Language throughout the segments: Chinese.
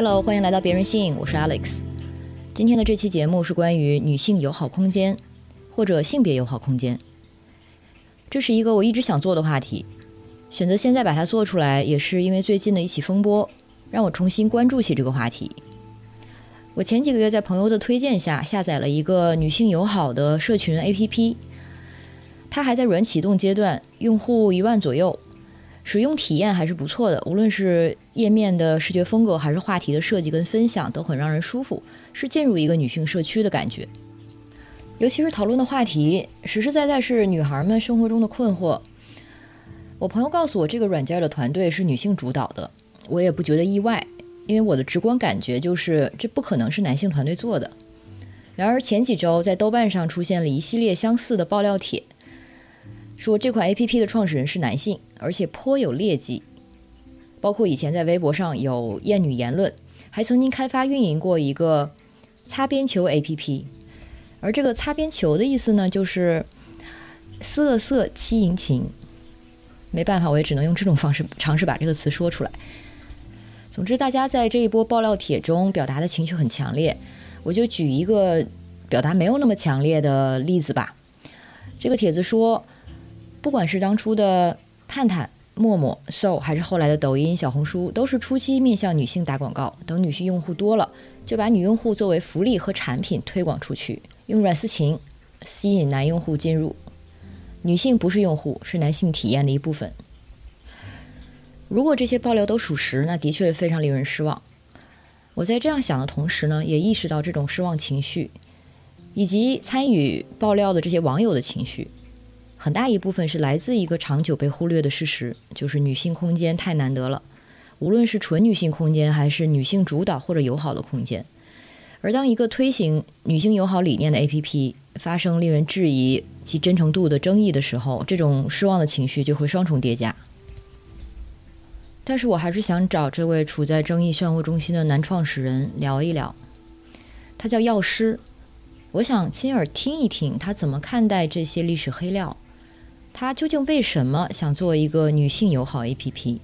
Hello，欢迎来到别人信，我是 Alex。今天的这期节目是关于女性友好空间，或者性别友好空间。这是一个我一直想做的话题，选择现在把它做出来，也是因为最近的一起风波，让我重新关注起这个话题。我前几个月在朋友的推荐下下载了一个女性友好的社群 APP，它还在软启动阶段，用户一万左右。使用体验还是不错的，无论是页面的视觉风格，还是话题的设计跟分享，都很让人舒服，是进入一个女性社区的感觉。尤其是讨论的话题，实实在在是女孩们生活中的困惑。我朋友告诉我，这个软件的团队是女性主导的，我也不觉得意外，因为我的直观感觉就是这不可能是男性团队做的。然而前几周在豆瓣上出现了一系列相似的爆料帖。说这款 A P P 的创始人是男性，而且颇有劣迹，包括以前在微博上有厌女言论，还曾经开发运营过一个擦边球 A P P，而这个擦边球的意思呢，就是色色欺淫情。没办法，我也只能用这种方式尝试把这个词说出来。总之，大家在这一波爆料帖中表达的情绪很强烈，我就举一个表达没有那么强烈的例子吧。这个帖子说。不管是当初的探探、陌陌、搜，还是后来的抖音、小红书，都是初期面向女性打广告，等女性用户多了，就把女用户作为福利和产品推广出去，用软丝情吸引男用户进入。女性不是用户，是男性体验的一部分。如果这些爆料都属实，那的确非常令人失望。我在这样想的同时呢，也意识到这种失望情绪，以及参与爆料的这些网友的情绪。很大一部分是来自一个长久被忽略的事实，就是女性空间太难得了，无论是纯女性空间，还是女性主导或者友好的空间。而当一个推行女性友好理念的 APP 发生令人质疑其真诚度的争议的时候，这种失望的情绪就会双重叠加。但是我还是想找这位处在争议漩涡中心的男创始人聊一聊，他叫药师，我想亲耳听一听他怎么看待这些历史黑料。他究竟为什么想做一个女性友好 APP？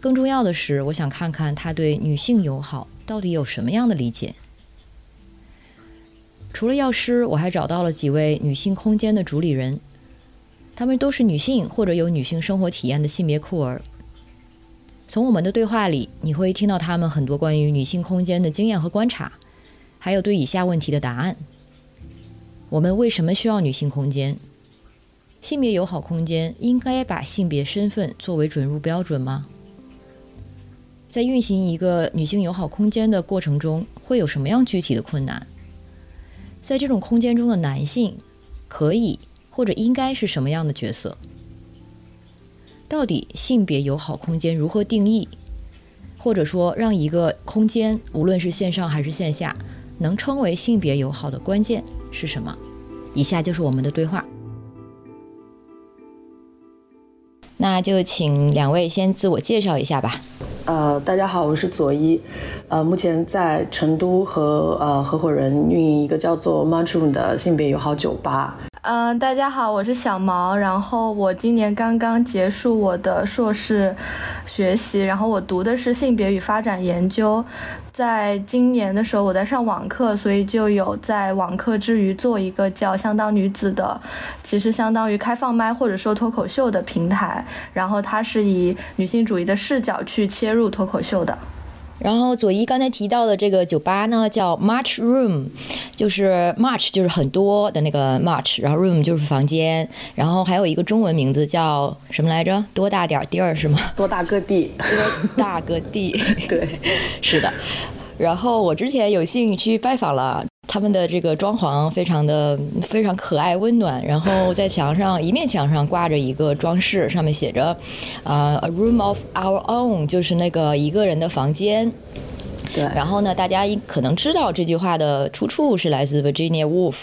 更重要的是，我想看看他对女性友好到底有什么样的理解。除了药师，我还找到了几位女性空间的主理人，他们都是女性或者有女性生活体验的性别酷儿。从我们的对话里，你会听到他们很多关于女性空间的经验和观察，还有对以下问题的答案：我们为什么需要女性空间？性别友好空间应该把性别身份作为准入标准吗？在运行一个女性友好空间的过程中，会有什么样具体的困难？在这种空间中的男性可以或者应该是什么样的角色？到底性别友好空间如何定义？或者说，让一个空间，无论是线上还是线下，能称为性别友好的关键是什么？以下就是我们的对话。那就请两位先自我介绍一下吧。呃，大家好，我是左一，呃，目前在成都和呃合伙人运营一个叫做 Mushroom 的性别友好酒吧。嗯，大家好，我是小毛，然后我今年刚刚结束我的硕士学习，然后我读的是性别与发展研究。在今年的时候，我在上网课，所以就有在网课之余做一个叫“相当女子”的，其实相当于开放麦或者说脱口秀的平台。然后它是以女性主义的视角去切入脱口秀的。然后左一刚才提到的这个酒吧呢，叫 March Room，就是 March 就是很多的那个 March，然后 Room 就是房间，然后还有一个中文名字叫什么来着？多大点地儿是吗？多大个地？多大个地？对，是的。然后我之前有幸去拜访了。他们的这个装潢非常的非常可爱温暖，然后在墙上一面墙上挂着一个装饰，上面写着，啊，a room of our own，就是那个一个人的房间。对。然后呢，大家可能知道这句话的出处是来自 Virginia Woolf，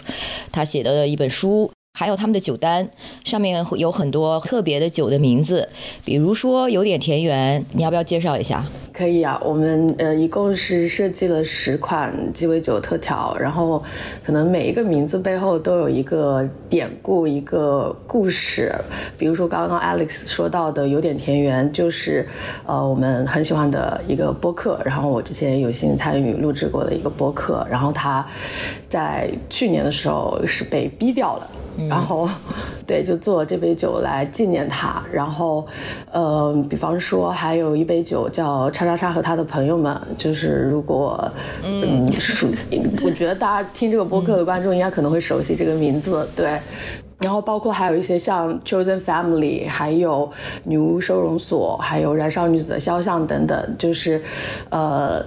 他写的一本书还有他们的酒单，上面有很多特别的酒的名字，比如说有点田园，你要不要介绍一下？可以啊，我们呃一共是设计了十款鸡尾酒特调，然后可能每一个名字背后都有一个典故、一个故事。比如说刚刚 Alex 说到的有点田园，就是呃我们很喜欢的一个播客，然后我之前有幸参与录制过的一个播客，然后他在去年的时候是被逼掉了。然后，对，就做这杯酒来纪念他。然后，呃，比方说还有一杯酒叫“叉叉叉”和他的朋友们，就是如果，嗯，属，我觉得大家听这个播客的观众应该可能会熟悉这个名字，对。然后包括还有一些像 Chosen Family，还有女巫收容所，还有燃烧女子的肖像等等，就是，呃，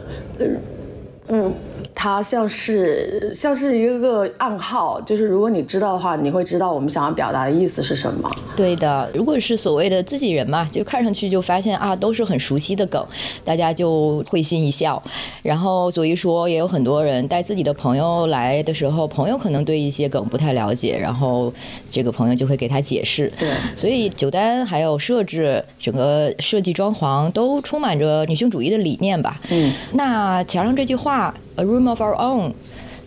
嗯。它像是像是一个个暗号，就是如果你知道的话，你会知道我们想要表达的意思是什么。对的，如果是所谓的自己人嘛，就看上去就发现啊，都是很熟悉的梗，大家就会心一笑。然后所以说，也有很多人带自己的朋友来的时候，朋友可能对一些梗不太了解，然后这个朋友就会给他解释。对，所以酒单还有设置，整个设计装潢都充满着女性主义的理念吧。嗯，那墙上这句话。A room of our own，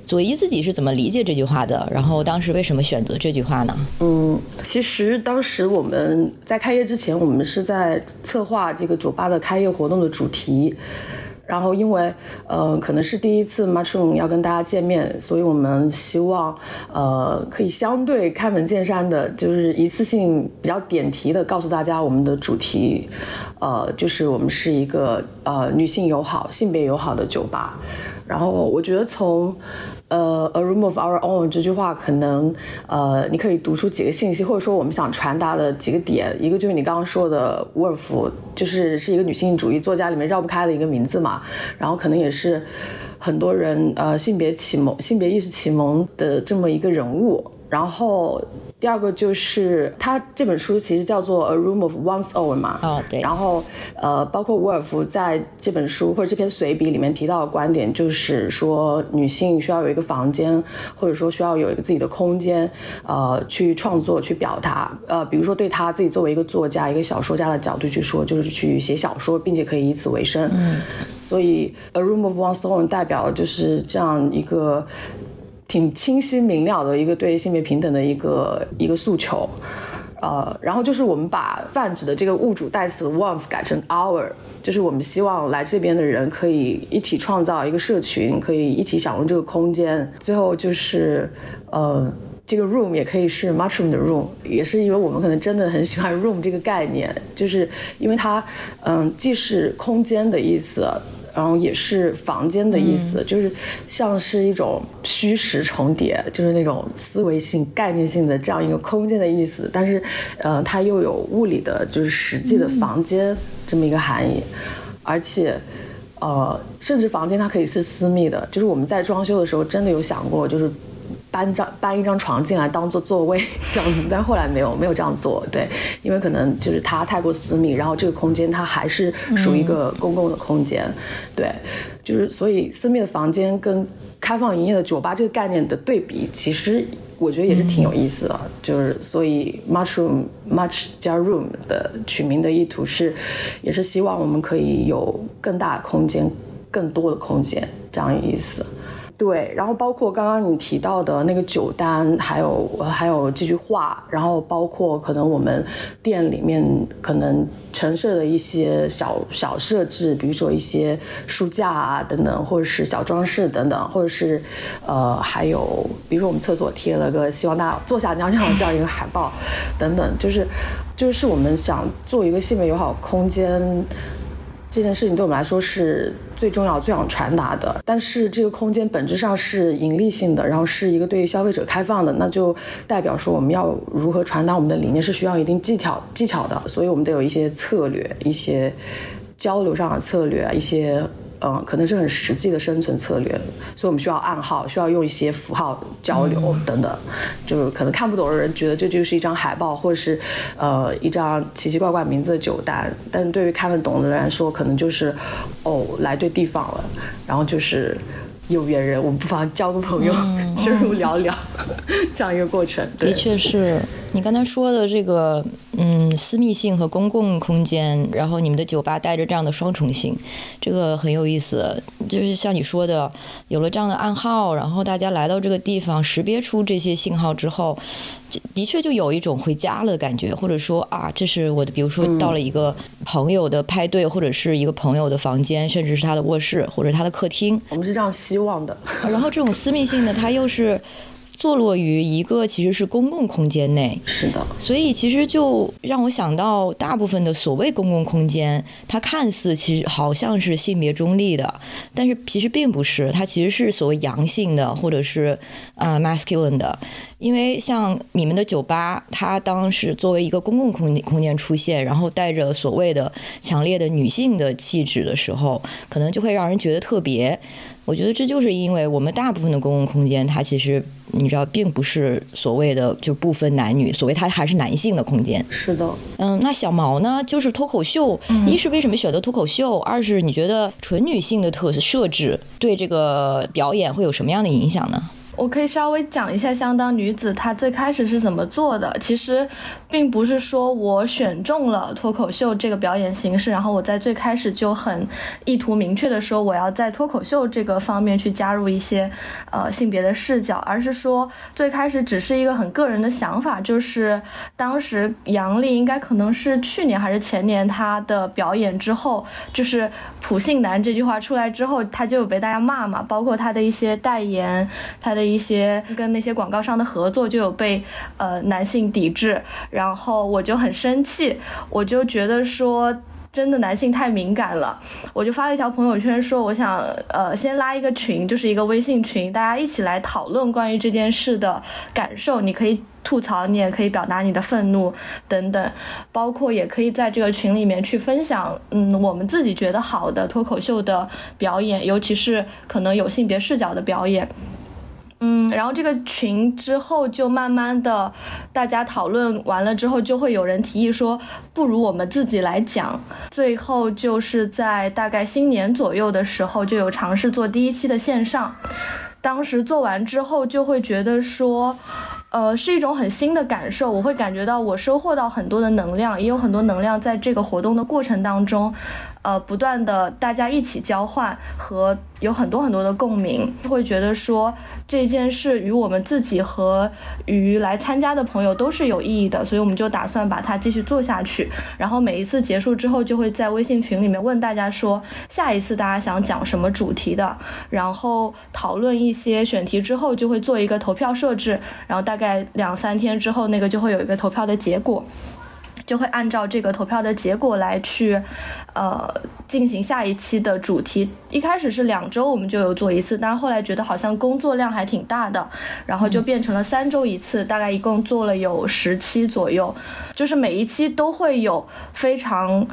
佐伊自己是怎么理解这句话的？然后当时为什么选择这句话呢？嗯，其实当时我们在开业之前，我们是在策划这个酒吧的开业活动的主题。然后因为呃可能是第一次 Mushroom 要跟大家见面，所以我们希望呃可以相对开门见山的，就是一次性比较点题的告诉大家我们的主题，呃就是我们是一个呃女性友好、性别友好的酒吧。然后我觉得从，呃，a room of our own 这句话可能，呃，你可以读出几个信息，或者说我们想传达的几个点。一个就是你刚刚说的沃尔夫，就是是一个女性主义作家里面绕不开的一个名字嘛。然后可能也是很多人呃性别启蒙、性别意识启蒙的这么一个人物。然后第二个就是他这本书其实叫做《A Room of One's Own》嘛，哦对。然后呃，包括沃尔夫在这本书或者这篇随笔里面提到的观点，就是说女性需要有一个房间，或者说需要有一个自己的空间，呃，去创作、去表达。呃，比如说对他自己作为一个作家、一个小说家的角度去说，就是去写小说，并且可以以此为生。嗯。所以《A Room of One's Own》代表就是这样一个。挺清晰明了的一个对性别平等的一个一个诉求，呃，然后就是我们把泛指的这个物主代词 once 改成 our，就是我们希望来这边的人可以一起创造一个社群，可以一起享用这个空间。最后就是，呃，这个 room 也可以是 mushroom 的 room，也是因为我们可能真的很喜欢 room 这个概念，就是因为它，嗯，既是空间的意思。然后也是房间的意思，就是像是一种虚实重叠，就是那种思维性、概念性的这样一个空间的意思。但是，呃，它又有物理的，就是实际的房间这么一个含义。而且，呃，甚至房间它可以是私密的，就是我们在装修的时候真的有想过，就是。搬张搬一张床进来当做座位这样子，但后来没有没有这样做，对，因为可能就是它太过私密，然后这个空间它还是属于一个公共的空间，对，就是所以私密的房间跟开放营业的酒吧这个概念的对比，其实我觉得也是挺有意思的，就是所以 mushroom much 加 room 的取名的意图是，也是希望我们可以有更大的空间，更多的空间这样意思。对，然后包括刚刚你提到的那个酒单，还有还有这句话，然后包括可能我们店里面可能陈设的一些小小设置，比如说一些书架啊等等，或者是小装饰等等，或者是呃还有比如说我们厕所贴了个希望大家坐下尿尿这样一个海报 等等，就是就是我们想做一个性别友好空间。这件事情对我们来说是最重要、最想传达的。但是这个空间本质上是盈利性的，然后是一个对消费者开放的，那就代表说我们要如何传达我们的理念是需要一定技巧技巧的。所以我们得有一些策略、一些交流上的策略、一些。嗯，可能是很实际的生存策略，所以我们需要暗号，需要用一些符号交流等等。就是可能看不懂的人觉得这就是一张海报，或者是呃一张奇奇怪怪名字的酒单，但是对于看得懂的人来说，可能就是哦来对地方了，然后就是有缘人，我们不妨交个朋友，深入聊聊 这样一个过程。的确是你刚才说的这个，嗯，私密性和公共空间，然后你们的酒吧带着这样的双重性，这个很有意思。就是像你说的，有了这样的暗号，然后大家来到这个地方，识别出这些信号之后，就的确就有一种回家了的感觉，或者说啊，这是我的，比如说到了一个朋友的派对，或者是一个朋友的房间，甚至是他的卧室或者他的客厅。我们是这样希望的。然后这种私密性呢，它又是。坐落于一个其实是公共空间内，是的，所以其实就让我想到，大部分的所谓公共空间，它看似其实好像是性别中立的，但是其实并不是，它其实是所谓阳性的，或者是呃 masculine 的。因为像你们的酒吧，它当时作为一个公共空空间出现，然后带着所谓的强烈的女性的气质的时候，可能就会让人觉得特别。我觉得这就是因为我们大部分的公共空间，它其实你知道，并不是所谓的就不分男女，所谓它还是男性的空间。是的，嗯，那小毛呢？就是脱口秀，一是为什么选择脱口秀？二是你觉得纯女性的特设置对这个表演会有什么样的影响呢？我可以稍微讲一下《相当女子》她最开始是怎么做的。其实，并不是说我选中了脱口秀这个表演形式，然后我在最开始就很意图明确的说我要在脱口秀这个方面去加入一些呃性别的视角，而是说最开始只是一个很个人的想法，就是当时杨笠应该可能是去年还是前年他的表演之后，就是“普信男”这句话出来之后，他就有被大家骂嘛，包括他的一些代言，他的。一些跟那些广告商的合作就有被呃男性抵制，然然后我就很生气，我就觉得说真的男性太敏感了，我就发了一条朋友圈说我想呃先拉一个群，就是一个微信群，大家一起来讨论关于这件事的感受，你可以吐槽，你也可以表达你的愤怒等等，包括也可以在这个群里面去分享嗯我们自己觉得好的脱口秀的表演，尤其是可能有性别视角的表演。嗯，然后这个群之后就慢慢的，大家讨论完了之后，就会有人提议说，不如我们自己来讲。最后就是在大概新年左右的时候，就有尝试做第一期的线上。当时做完之后，就会觉得说，呃，是一种很新的感受。我会感觉到我收获到很多的能量，也有很多能量在这个活动的过程当中。呃，不断的大家一起交换和有很多很多的共鸣，会觉得说这件事与我们自己和与来参加的朋友都是有意义的，所以我们就打算把它继续做下去。然后每一次结束之后，就会在微信群里面问大家说下一次大家想讲什么主题的，然后讨论一些选题之后，就会做一个投票设置，然后大概两三天之后，那个就会有一个投票的结果。就会按照这个投票的结果来去，呃，进行下一期的主题。一开始是两周我们就有做一次，但是后来觉得好像工作量还挺大的，然后就变成了三周一次，大概一共做了有十期左右。就是每一期都会有非常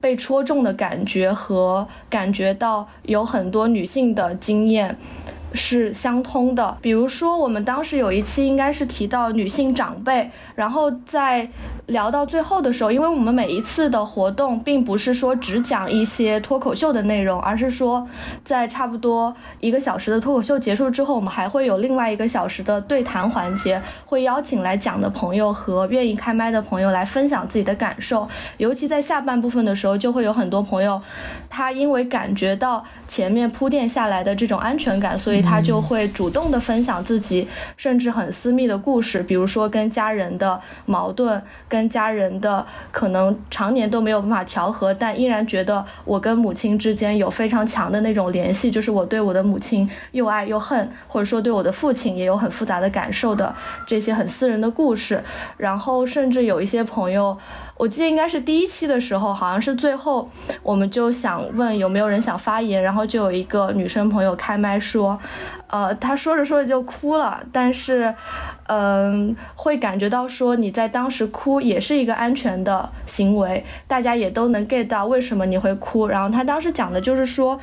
被戳中的感觉和感觉到有很多女性的经验。是相通的，比如说我们当时有一期应该是提到女性长辈，然后在聊到最后的时候，因为我们每一次的活动并不是说只讲一些脱口秀的内容，而是说在差不多一个小时的脱口秀结束之后，我们还会有另外一个小时的对谈环节，会邀请来讲的朋友和愿意开麦的朋友来分享自己的感受，尤其在下半部分的时候，就会有很多朋友，他因为感觉到前面铺垫下来的这种安全感，所以。他就会主动的分享自己，甚至很私密的故事，比如说跟家人的矛盾，跟家人的可能常年都没有办法调和，但依然觉得我跟母亲之间有非常强的那种联系，就是我对我的母亲又爱又恨，或者说对我的父亲也有很复杂的感受的这些很私人的故事。然后甚至有一些朋友，我记得应该是第一期的时候，好像是最后我们就想问有没有人想发言，然后就有一个女生朋友开麦说。呃，她说着说着就哭了，但是，嗯，会感觉到说你在当时哭也是一个安全的行为，大家也都能 get 到为什么你会哭。然后她当时讲的就是说，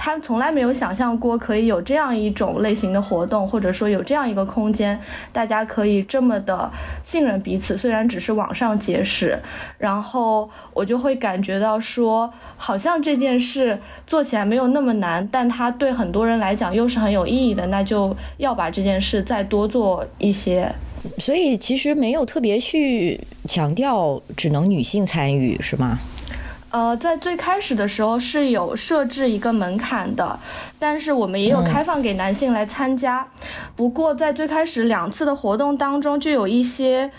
他从来没有想象过可以有这样一种类型的活动，或者说有这样一个空间，大家可以这么的信任彼此。虽然只是网上结识，然后我就会感觉到说，好像这件事做起来没有那么难，但它对很多人来讲又是很有意义的，那就要把这件事再多做一些。所以其实没有特别去强调只能女性参与，是吗？呃，在最开始的时候是有设置一个门槛的，但是我们也有开放给男性来参加。不过在最开始两次的活动当中，就有一些。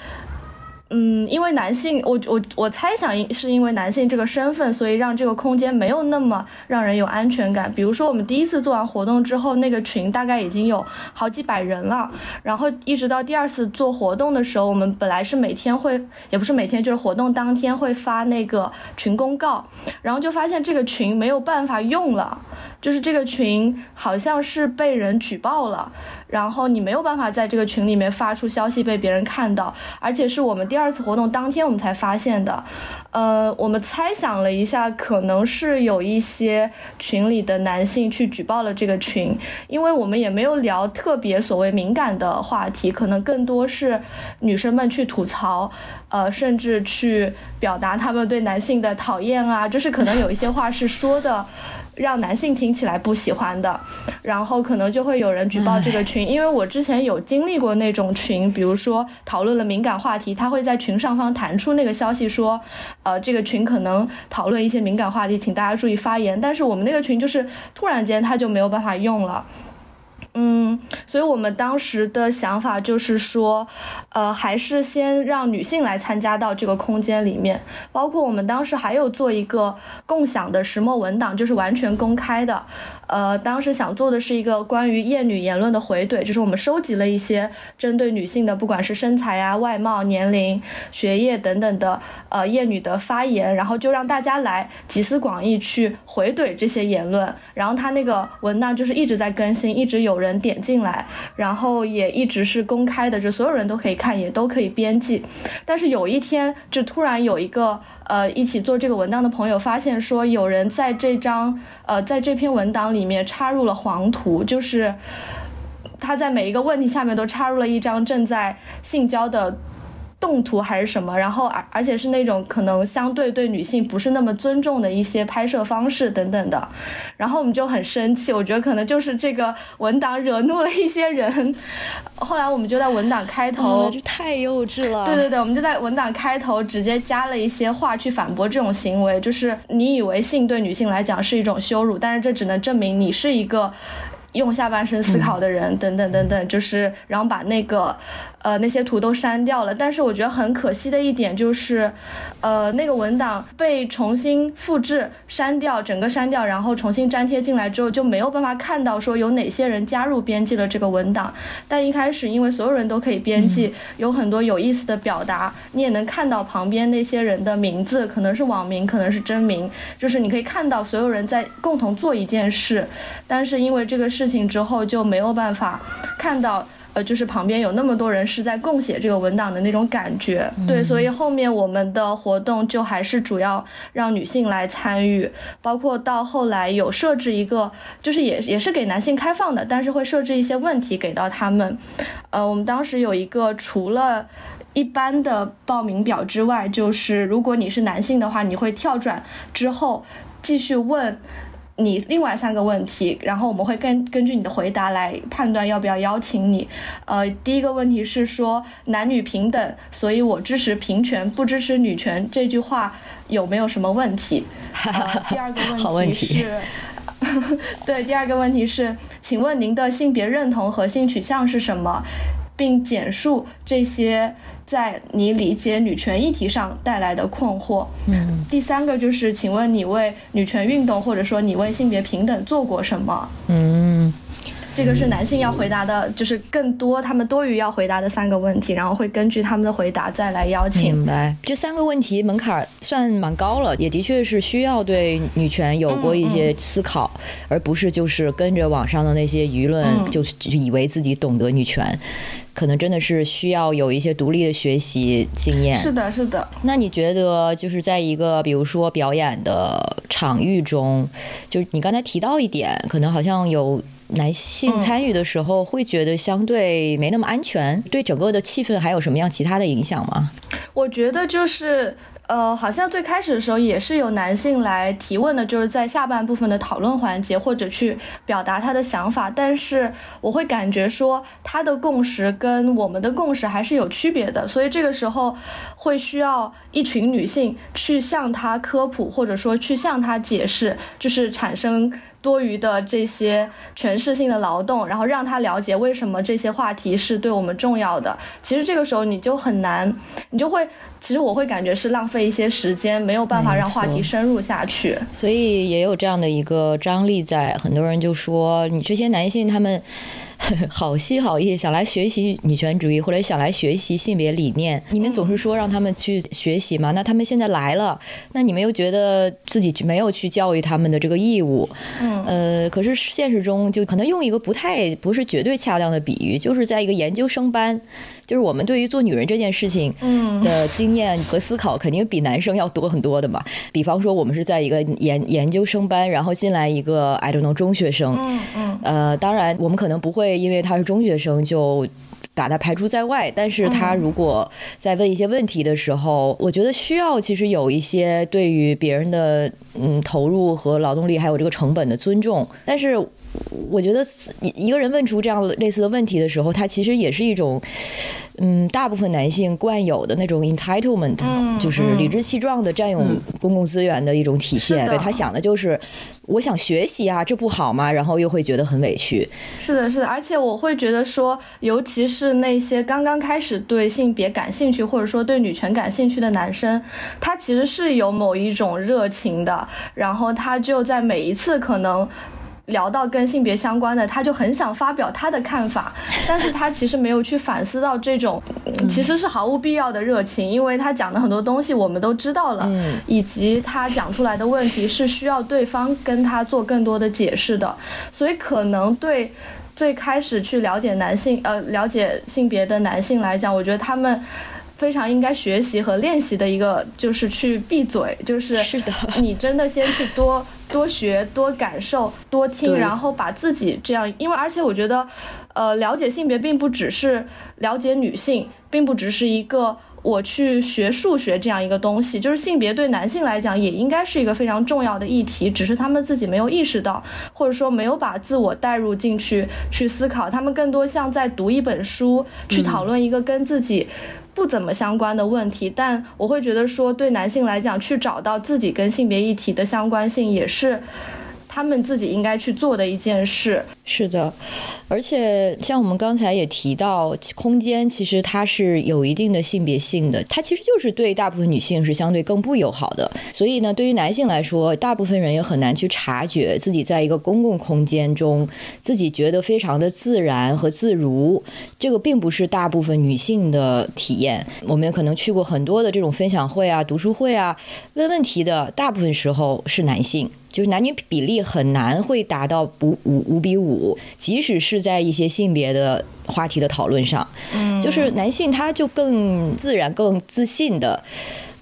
嗯，因为男性，我我我猜想是因为男性这个身份，所以让这个空间没有那么让人有安全感。比如说，我们第一次做完活动之后，那个群大概已经有好几百人了，然后一直到第二次做活动的时候，我们本来是每天会，也不是每天，就是活动当天会发那个群公告，然后就发现这个群没有办法用了，就是这个群好像是被人举报了。然后你没有办法在这个群里面发出消息被别人看到，而且是我们第二次活动当天我们才发现的。呃，我们猜想了一下，可能是有一些群里的男性去举报了这个群，因为我们也没有聊特别所谓敏感的话题，可能更多是女生们去吐槽，呃，甚至去表达他们对男性的讨厌啊，就是可能有一些话是说的。让男性听起来不喜欢的，然后可能就会有人举报这个群，因为我之前有经历过那种群，比如说讨论了敏感话题，他会在群上方弹出那个消息说，呃，这个群可能讨论一些敏感话题，请大家注意发言。但是我们那个群就是突然间他就没有办法用了。嗯，所以我们当时的想法就是说，呃，还是先让女性来参加到这个空间里面。包括我们当时还有做一个共享的石墨文档，就是完全公开的。呃，当时想做的是一个关于厌女言论的回怼，就是我们收集了一些针对女性的，不管是身材啊、外貌、年龄、学业等等的，呃，厌女的发言，然后就让大家来集思广益去回怼这些言论。然后他那个文档就是一直在更新，一直有人点进来，然后也一直是公开的，就所有人都可以看，也都可以编辑。但是有一天，就突然有一个。呃，一起做这个文档的朋友发现说，有人在这张呃，在这篇文档里面插入了黄图，就是他在每一个问题下面都插入了一张正在性交的。动图还是什么，然后而而且是那种可能相对对女性不是那么尊重的一些拍摄方式等等的，然后我们就很生气，我觉得可能就是这个文档惹怒了一些人，后来我们就在文档开头，就太幼稚了。对对对，我们就在文档开头直接加了一些话去反驳这种行为，就是你以为性对女性来讲是一种羞辱，但是这只能证明你是一个用下半身思考的人，等等等等，就是然后把那个。呃，那些图都删掉了，但是我觉得很可惜的一点就是，呃，那个文档被重新复制、删掉，整个删掉，然后重新粘贴进来之后，就没有办法看到说有哪些人加入编辑了这个文档。但一开始，因为所有人都可以编辑，有很多有意思的表达，你也能看到旁边那些人的名字，可能是网名，可能是真名，就是你可以看到所有人在共同做一件事。但是因为这个事情之后，就没有办法看到。呃，就是旁边有那么多人是在共写这个文档的那种感觉，对，所以后面我们的活动就还是主要让女性来参与，包括到后来有设置一个，就是也也是给男性开放的，但是会设置一些问题给到他们。呃，我们当时有一个除了一般的报名表之外，就是如果你是男性的话，你会跳转之后继续问。你另外三个问题，然后我们会根根据你的回答来判断要不要邀请你。呃，第一个问题是说男女平等，所以我支持平权，不支持女权，这句话有没有什么问题？呃，第二个问题是，对，第二个问题是，请问您的性别认同和性取向是什么，并简述这些。在你理解女权议题上带来的困惑。嗯，第三个就是，请问你为女权运动或者说你为性别平等做过什么？嗯，这个是男性要回答的，就是更多他们多余要回答的三个问题，然后会根据他们的回答再来邀请。明白，这三个问题门槛算蛮高了，也的确是需要对女权有过一些思考，而不是就是跟着网上的那些舆论，就就以为自己懂得女权。可能真的是需要有一些独立的学习经验。是的，是的。那你觉得，就是在一个比如说表演的场域中，就是你刚才提到一点，可能好像有男性参与的时候，会觉得相对没那么安全，对整个的气氛还有什么样其他的影响吗？我觉得就是。呃，好像最开始的时候也是有男性来提问的，就是在下半部分的讨论环节，或者去表达他的想法。但是我会感觉说，他的共识跟我们的共识还是有区别的，所以这个时候会需要一群女性去向他科普，或者说去向他解释，就是产生。多余的这些诠释性的劳动，然后让他了解为什么这些话题是对我们重要的。其实这个时候你就很难，你就会，其实我会感觉是浪费一些时间，没有办法让话题深入下去。所以也有这样的一个张力在，很多人就说你这些男性他们。好心好意想来学习女权主义，或者想来学习性别理念，你们总是说让他们去学习嘛？那他们现在来了，那你们又觉得自己没有去教育他们的这个义务？嗯，呃，可是现实中就可能用一个不太不是绝对恰当的比喻，就是在一个研究生班。就是我们对于做女人这件事情的经验和思考，肯定比男生要多很多的嘛。比方说，我们是在一个研研究生班，然后进来一个 I don't know 中学生，嗯嗯，呃，当然我们可能不会因为他是中学生就把他排除在外，但是他如果在问一些问题的时候，我觉得需要其实有一些对于别人的嗯投入和劳动力还有这个成本的尊重，但是。我觉得一一个人问出这样类似的问题的时候，他其实也是一种，嗯，大部分男性惯有的那种 entitlement，就是理直气壮的占用公共资源的一种体现。对他想的就是，我想学习啊，这不好吗？然后又会觉得很委屈。是的，是的，而且我会觉得说，尤其是那些刚刚开始对性别感兴趣，或者说对女权感兴趣的男生，他其实是有某一种热情的，然后他就在每一次可能。聊到跟性别相关的，他就很想发表他的看法，但是他其实没有去反思到这种其实是毫无必要的热情，因为他讲的很多东西我们都知道了，以及他讲出来的问题是需要对方跟他做更多的解释的，所以可能对最开始去了解男性呃了解性别的男性来讲，我觉得他们。非常应该学习和练习的一个，就是去闭嘴，就是是的，你真的先去多多学、多感受、多听，然后把自己这样，因为而且我觉得，呃，了解性别并不只是了解女性，并不只是一个我去学数学这样一个东西，就是性别对男性来讲也应该是一个非常重要的议题，只是他们自己没有意识到，或者说没有把自我带入进去去思考，他们更多像在读一本书，去讨论一个跟自己。不怎么相关的问题，但我会觉得说，对男性来讲，去找到自己跟性别议题的相关性，也是。他们自己应该去做的一件事。是的，而且像我们刚才也提到，空间其实它是有一定的性别性的，它其实就是对大部分女性是相对更不友好的。所以呢，对于男性来说，大部分人也很难去察觉自己在一个公共空间中，自己觉得非常的自然和自如。这个并不是大部分女性的体验。我们也可能去过很多的这种分享会啊、读书会啊，问问题的大部分时候是男性。就是男女比例很难会达到不五五比五，即使是在一些性别的话题的讨论上，嗯，就是男性他就更自然、更自信的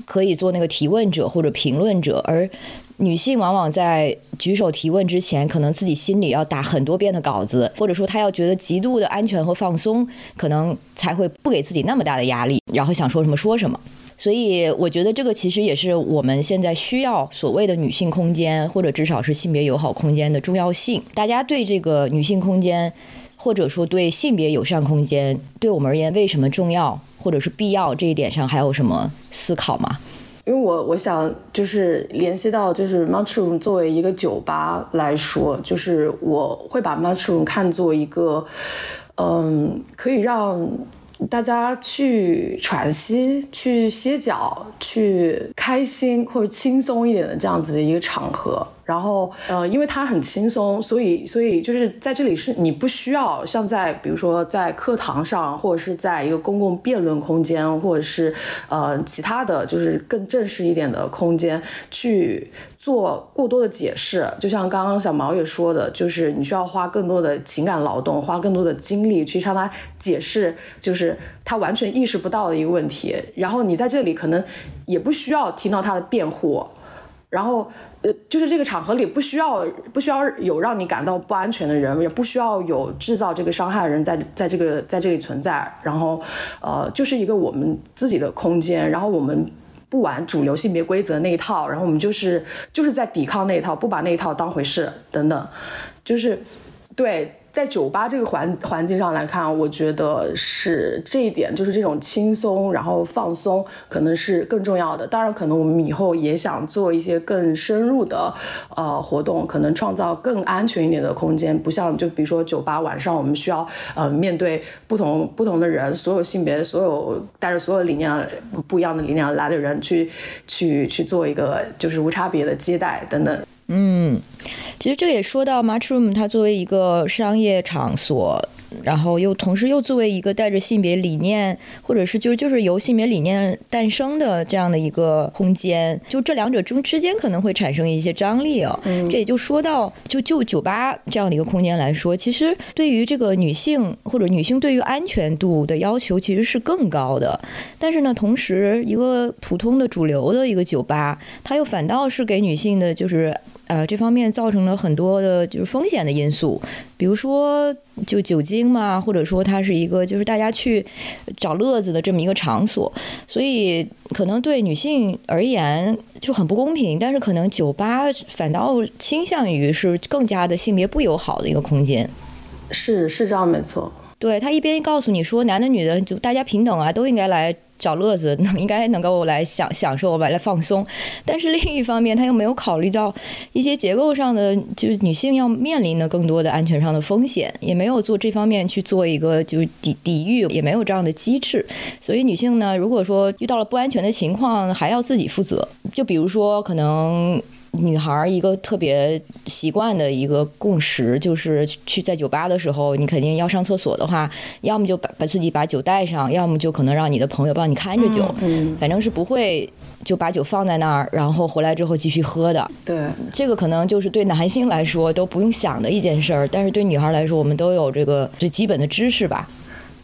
可以做那个提问者或者评论者，而女性往往在举手提问之前，可能自己心里要打很多遍的稿子，或者说她要觉得极度的安全和放松，可能才会不给自己那么大的压力，然后想说什么说什么。所以我觉得这个其实也是我们现在需要所谓的女性空间，或者至少是性别友好空间的重要性。大家对这个女性空间，或者说对性别友善空间，对我们而言为什么重要，或者是必要这一点上，还有什么思考吗？因为我我想就是联系到就是 Mushroom 作为一个酒吧来说，就是我会把 Mushroom 看作一个，嗯，可以让。大家去喘息、去歇脚、去开。心或者轻松一点的这样子的一个场合。然后，呃，因为它很轻松，所以，所以就是在这里是你不需要像在比如说在课堂上，或者是在一个公共辩论空间，或者是呃其他的就是更正式一点的空间去做过多的解释。就像刚刚小毛也说的，就是你需要花更多的情感劳动，花更多的精力去向他解释，就是他完全意识不到的一个问题。然后你在这里可能也不需要听到他的辩护。然后，呃，就是这个场合里不需要不需要有让你感到不安全的人，也不需要有制造这个伤害的人在在这个在这里存在。然后，呃，就是一个我们自己的空间。然后我们不玩主流性别规则那一套，然后我们就是就是在抵抗那一套，不把那一套当回事等等，就是对。在酒吧这个环环境上来看，我觉得是这一点，就是这种轻松然后放松，可能是更重要的。当然，可能我们以后也想做一些更深入的呃活动，可能创造更安全一点的空间，不像就比如说酒吧晚上，我们需要呃面对不同不同的人，所有性别，所有带着所有理念不一样的理念来的人，去去去做一个就是无差别的接待等等。嗯，其实这也说到 Mushroom，它作为一个商业场所，然后又同时又作为一个带着性别理念，或者是就就是由性别理念诞生的这样的一个空间，就这两者中之间可能会产生一些张力啊。这也就说到，就就酒吧这样的一个空间来说，其实对于这个女性或者女性对于安全度的要求其实是更高的。但是呢，同时一个普通的主流的一个酒吧，它又反倒是给女性的就是。呃，这方面造成了很多的就是风险的因素，比如说就酒精嘛，或者说它是一个就是大家去找乐子的这么一个场所，所以可能对女性而言就很不公平。但是可能酒吧反倒倾向于是更加的性别不友好的一个空间，是是这样没错。对他一边告诉你说男的女的就大家平等啊，都应该来。找乐子，能应该能够来享享受，来来放松。但是另一方面，他又没有考虑到一些结构上的，就是女性要面临的更多的安全上的风险，也没有做这方面去做一个就是抵抵御，也没有这样的机制。所以女性呢，如果说遇到了不安全的情况，还要自己负责。就比如说可能。女孩一个特别习惯的一个共识，就是去在酒吧的时候，你肯定要上厕所的话，要么就把把自己把酒带上，要么就可能让你的朋友帮你看着酒，嗯反正是不会就把酒放在那儿，然后回来之后继续喝的。对，这个可能就是对男性来说都不用想的一件事儿，但是对女孩来说，我们都有这个最基本的知识吧。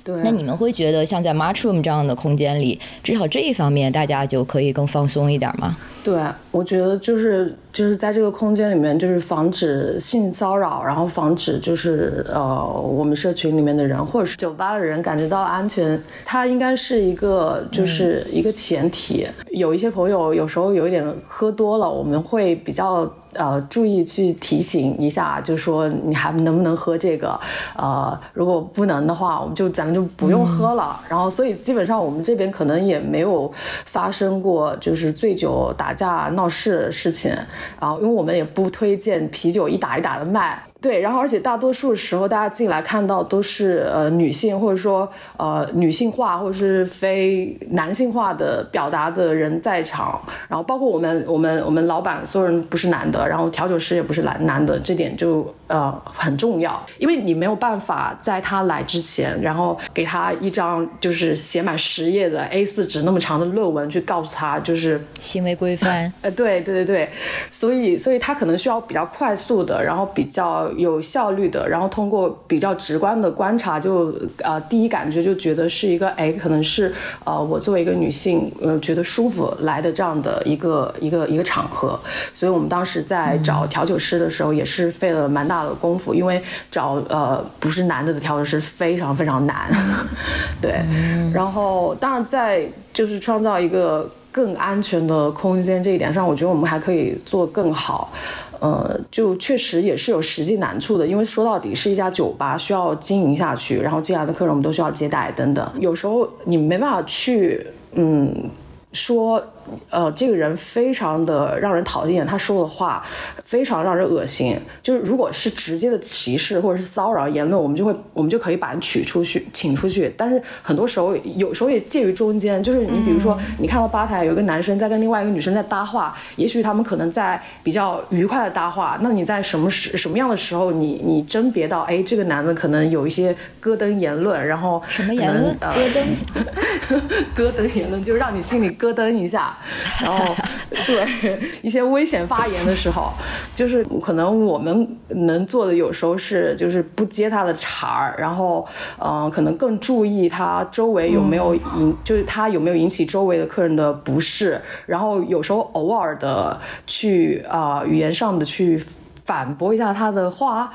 对，那你们会觉得像在 mushroom 这样的空间里，至少这一方面大家就可以更放松一点吗？对，我觉得就是就是在这个空间里面，就是防止性骚扰，然后防止就是呃我们社群里面的人或者是酒吧的人感觉到安全，它应该是一个就是一个前提。有一些朋友有时候有一点喝多了，我们会比较。呃，注意去提醒一下，就说你还能不能喝这个？呃，如果不能的话，我们就咱们就不用喝了。然后，所以基本上我们这边可能也没有发生过就是醉酒打架闹事的事情。然后，因为我们也不推荐啤酒一打一打的卖。对，然后而且大多数时候大家进来看到都是呃女性或者说呃女性化或者是非男性化的表达的人在场，然后包括我们我们我们老板所有人不是男的，然后调酒师也不是男男的，这点就呃很重要，因为你没有办法在他来之前，然后给他一张就是写满十页的 A4 纸那么长的论文去告诉他就是行为规范，呃对对对对，所以所以他可能需要比较快速的，然后比较。有效率的，然后通过比较直观的观察，就呃第一感觉就觉得是一个哎，可能是呃我作为一个女性，呃觉得舒服来的这样的一个一个一个场合，所以我们当时在找调酒师的时候也是费了蛮大的功夫，因为找呃不是男的的调酒师非常非常难，对，然后当然在就是创造一个更安全的空间这一点上，我觉得我们还可以做更好。呃，就确实也是有实际难处的，因为说到底是一家酒吧，需要经营下去，然后进来的客人我们都需要接待等等。有时候你没办法去，嗯，说呃，这个人非常的让人讨厌，他说的话非常让人恶心。就是如果是直接的歧视或者是骚扰言论，我们就会我们就可以把人取出去，请出去。但是很多时候，有时候也介于中间。就是你比如说，你看到吧台有一个男生在跟另外一个女生在搭话，也许他们可能在比较愉快的搭话。那你在什么时什么样的时候，你你甄别到，哎，这个男的可能有一些咯噔言论，然后什么言论？咯噔，咯噔言论，就让你心里咯噔一下。然后，对一些危险发言的时候，就是可能我们能做的有时候是就是不接他的茬儿，然后嗯，可能更注意他周围有没有引，就是他有没有引起周围的客人的不适，然后有时候偶尔的去啊语言上的去反驳一下他的话。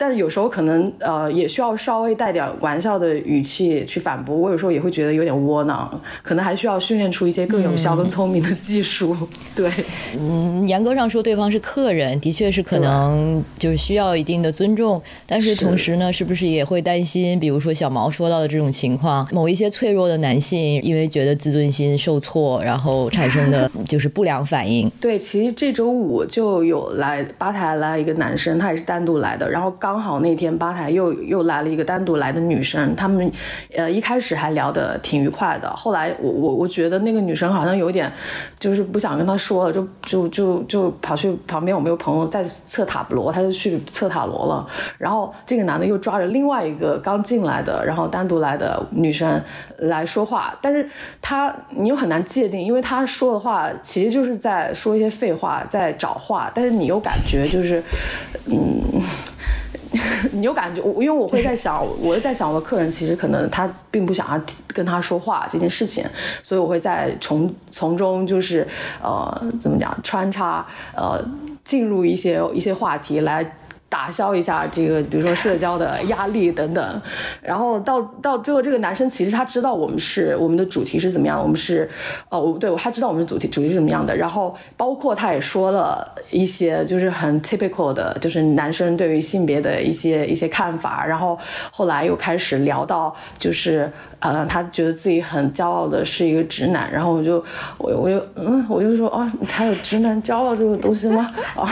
但是有时候可能呃也需要稍微带点玩笑的语气去反驳，我有时候也会觉得有点窝囊，可能还需要训练出一些更有效、更聪明的技术。对，嗯，严格上说，对方是客人，的确是可能就是需要一定的尊重，但是同时呢，是不是也会担心，比如说小毛说到的这种情况，某一些脆弱的男性因为觉得自尊心受挫，然后产生的 就是不良反应。对，其实这周五就有来吧台来一个男生，他也是单独来的，然后刚。刚好那天吧台又又来了一个单独来的女生，他们呃一开始还聊得挺愉快的，后来我我我觉得那个女生好像有点就是不想跟他说了，就就就就跑去旁边我们有朋友在测塔罗，他就去测塔罗了。然后这个男的又抓着另外一个刚进来的，然后单独来的女生来说话，但是他你又很难界定，因为他说的话其实就是在说一些废话，在找话，但是你又感觉就是嗯。你就感觉我，因为我会在想，我在想我的客人其实可能他并不想要跟他说话这件事情，所以我会在从从中就是呃怎么讲穿插呃进入一些一些话题来。打消一下这个，比如说社交的压力等等，然后到到最后，这个男生其实他知道我们是我们的主题是怎么样，我们是，哦，我对他知道我们的主题主题是怎么样的，然后包括他也说了一些就是很 typical 的，就是男生对于性别的一些一些看法，然后后来又开始聊到就是呃，他觉得自己很骄傲的是一个直男，然后我就我我就嗯，我就说啊，他有直男骄傲这个东西吗？啊，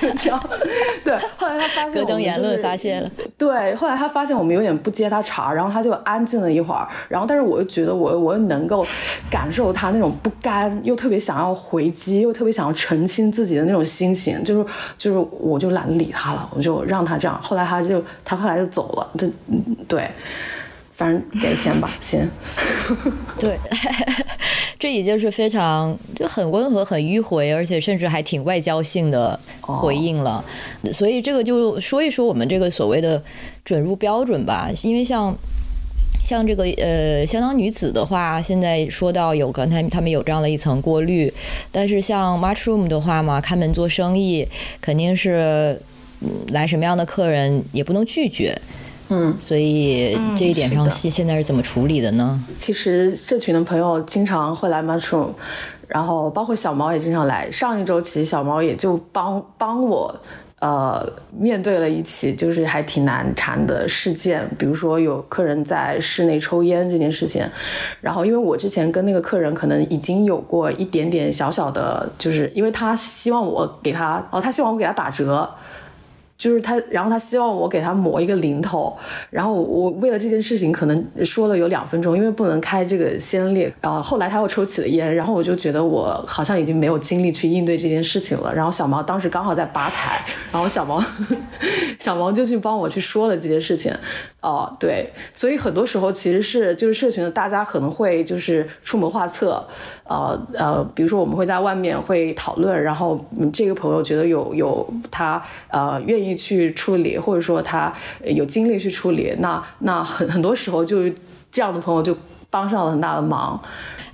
就这样，对，后来。他发现咯噔言论发现了，对，后来他发现我们有点不接他茬，然后他就安静了一会儿，然后但是我又觉得我我又能够感受他那种不甘，又特别想要回击，又特别想要澄清自己的那种心情，就是就是我就懒得理他了，我就让他这样，后来他就他后来就走了，这对。反正给钱吧，行。对，这已经是非常就很温和、很迂回，而且甚至还挺外交性的回应了。所以这个就说一说我们这个所谓的准入标准吧。因为像像这个呃，相当女子的话，现在说到有刚才他们有这样的一层过滤，但是像 mushroom 的话嘛，开门做生意肯定是来什么样的客人也不能拒绝。嗯，所以这一点上现现在是怎么处理的呢？其实社群的朋友经常会来 mushroom，然后包括小毛也经常来。上一周其实小毛也就帮帮我，呃，面对了一起就是还挺难缠的事件，比如说有客人在室内抽烟这件事情。然后因为我之前跟那个客人可能已经有过一点点小小的，就是因为他希望我给他，哦，他希望我给他打折。就是他，然后他希望我给他磨一个零头，然后我为了这件事情可能说了有两分钟，因为不能开这个先烈。然后后来他又抽起了烟，然后我就觉得我好像已经没有精力去应对这件事情了。然后小毛当时刚好在吧台，然后小毛小毛就去帮我去说了这件事情。哦，对，所以很多时候其实是就是社群的大家可能会就是出谋划策，呃呃，比如说我们会在外面会讨论，然后这个朋友觉得有有他呃愿意。去处理，或者说他有精力去处理，那那很很多时候就这样的朋友就帮上了很大的忙。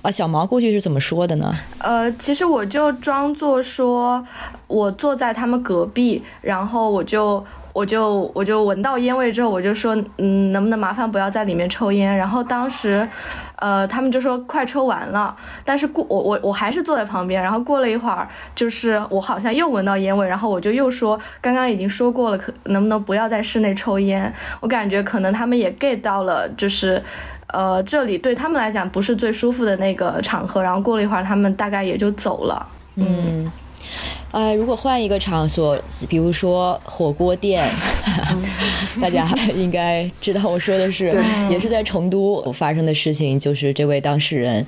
啊，小毛过去是怎么说的呢？呃，其实我就装作说我坐在他们隔壁，然后我就我就我就闻到烟味之后，我就说，嗯，能不能麻烦不要在里面抽烟？然后当时。呃，他们就说快抽完了，但是过我我我还是坐在旁边，然后过了一会儿，就是我好像又闻到烟味，然后我就又说，刚刚已经说过了，可能不能不要在室内抽烟？我感觉可能他们也 get 到了，就是。呃，这里对他们来讲不是最舒服的那个场合，然后过了一会儿，他们大概也就走了。嗯，呃，如果换一个场所，比如说火锅店，大家应该知道我说的是，也是在成都发生的事情，就是这位当事人，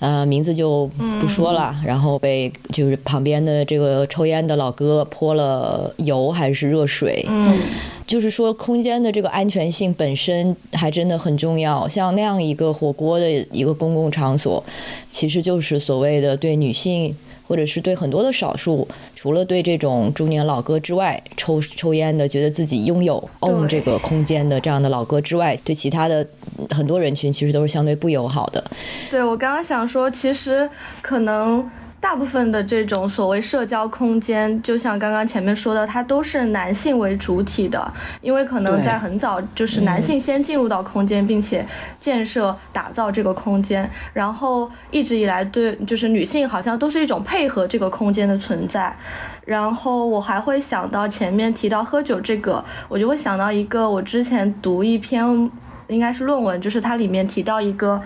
呃，名字就不说了，然后被就是旁边的这个抽烟的老哥泼了油还是热水，嗯，就是说空间的这个安全性本身还真的很重要，像那样一个火锅的一个公共场所，其实就是所谓的对女性。或者是对很多的少数，除了对这种中年老哥之外，抽抽烟的，觉得自己拥有 own 这个空间的这样的老哥之外，对其他的很多人群其实都是相对不友好的。对我刚刚想说，其实可能。大部分的这种所谓社交空间，就像刚刚前面说的，它都是男性为主体的，因为可能在很早就是男性先进入到空间，并且建设打造这个空间，然后一直以来对就是女性好像都是一种配合这个空间的存在。然后我还会想到前面提到喝酒这个，我就会想到一个我之前读一篇应该是论文，就是它里面提到一个。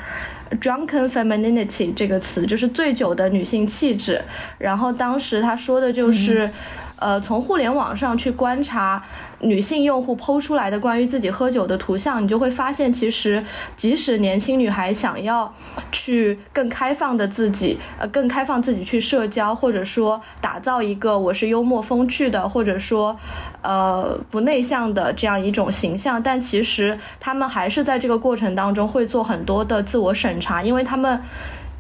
Drunken femininity 这个词就是醉酒的女性气质，然后当时他说的就是。呃，从互联网上去观察女性用户剖出来的关于自己喝酒的图像，你就会发现，其实即使年轻女孩想要去更开放的自己，呃，更开放自己去社交，或者说打造一个我是幽默风趣的，或者说呃不内向的这样一种形象，但其实她们还是在这个过程当中会做很多的自我审查，因为她们。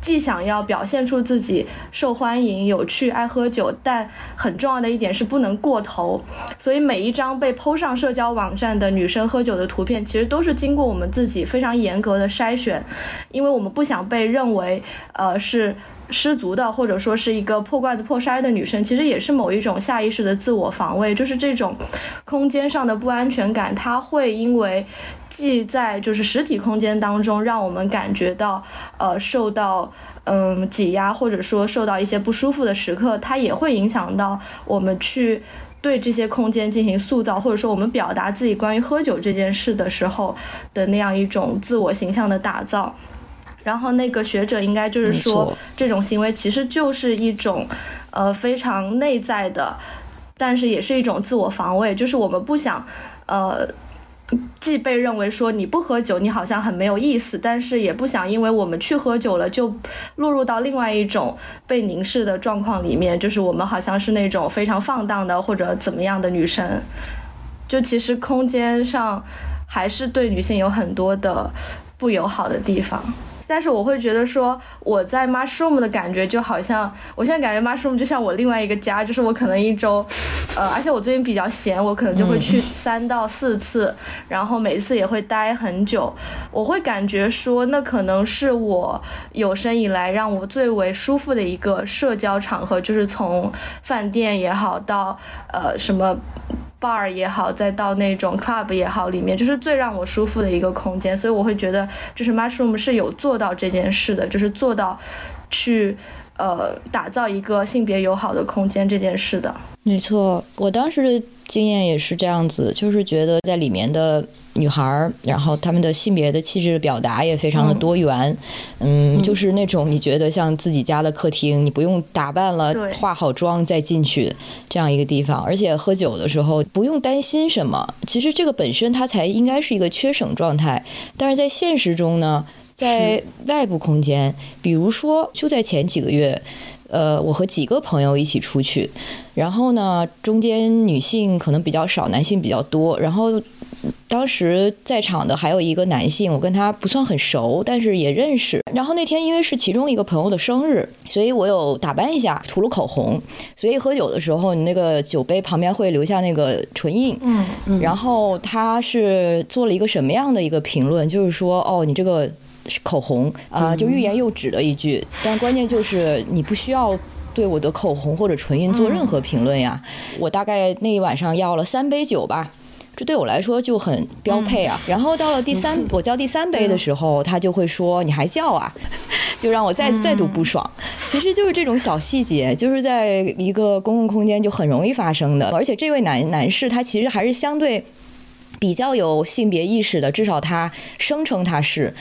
既想要表现出自己受欢迎、有趣、爱喝酒，但很重要的一点是不能过头。所以每一张被抛上社交网站的女生喝酒的图片，其实都是经过我们自己非常严格的筛选，因为我们不想被认为，呃，是。失足的，或者说是一个破罐子破摔的女生，其实也是某一种下意识的自我防卫，就是这种空间上的不安全感，它会因为既在就是实体空间当中让我们感觉到呃受到嗯挤压，或者说受到一些不舒服的时刻，它也会影响到我们去对这些空间进行塑造，或者说我们表达自己关于喝酒这件事的时候的那样一种自我形象的打造。然后那个学者应该就是说，这种行为其实就是一种，呃，非常内在的，但是也是一种自我防卫，就是我们不想，呃，既被认为说你不喝酒你好像很没有意思，但是也不想因为我们去喝酒了就落入到另外一种被凝视的状况里面，就是我们好像是那种非常放荡的或者怎么样的女生，就其实空间上还是对女性有很多的不友好的地方。但是我会觉得说，我在 mushroom 的感觉就好像，我现在感觉 mushroom 就像我另外一个家，就是我可能一周，呃，而且我最近比较闲，我可能就会去三到四次，然后每次也会待很久。我会感觉说，那可能是我有生以来让我最为舒服的一个社交场合，就是从饭店也好到呃什么。Bar 也好，再到那种 club 也好，里面就是最让我舒服的一个空间，所以我会觉得，就是 mushroom 是有做到这件事的，就是做到去呃打造一个性别友好的空间这件事的。没错，我当时的经验也是这样子，就是觉得在里面的。女孩儿，然后她们的性别的气质的表达也非常的多元，嗯，就是那种你觉得像自己家的客厅，你不用打扮了，化好妆再进去这样一个地方，而且喝酒的时候不用担心什么。其实这个本身它才应该是一个缺省状态，但是在现实中呢，在外部空间，比如说就在前几个月，呃，我和几个朋友一起出去，然后呢，中间女性可能比较少，男性比较多，然后。当时在场的还有一个男性，我跟他不算很熟，但是也认识。然后那天因为是其中一个朋友的生日，所以我有打扮一下，涂了口红。所以喝酒的时候，你那个酒杯旁边会留下那个唇印。嗯嗯。然后他是做了一个什么样的一个评论？就是说，哦，你这个口红啊，就欲言又止了一句。但关键就是你不需要对我的口红或者唇印做任何评论呀。我大概那一晚上要了三杯酒吧。这对我来说就很标配啊。然后到了第三，我叫第三杯的时候，他就会说：“你还叫啊？” 就让我再再度不爽。其实就是这种小细节，就是在一个公共空间就很容易发生的。而且这位男男士他其实还是相对。比较有性别意识的，至少他声称他是。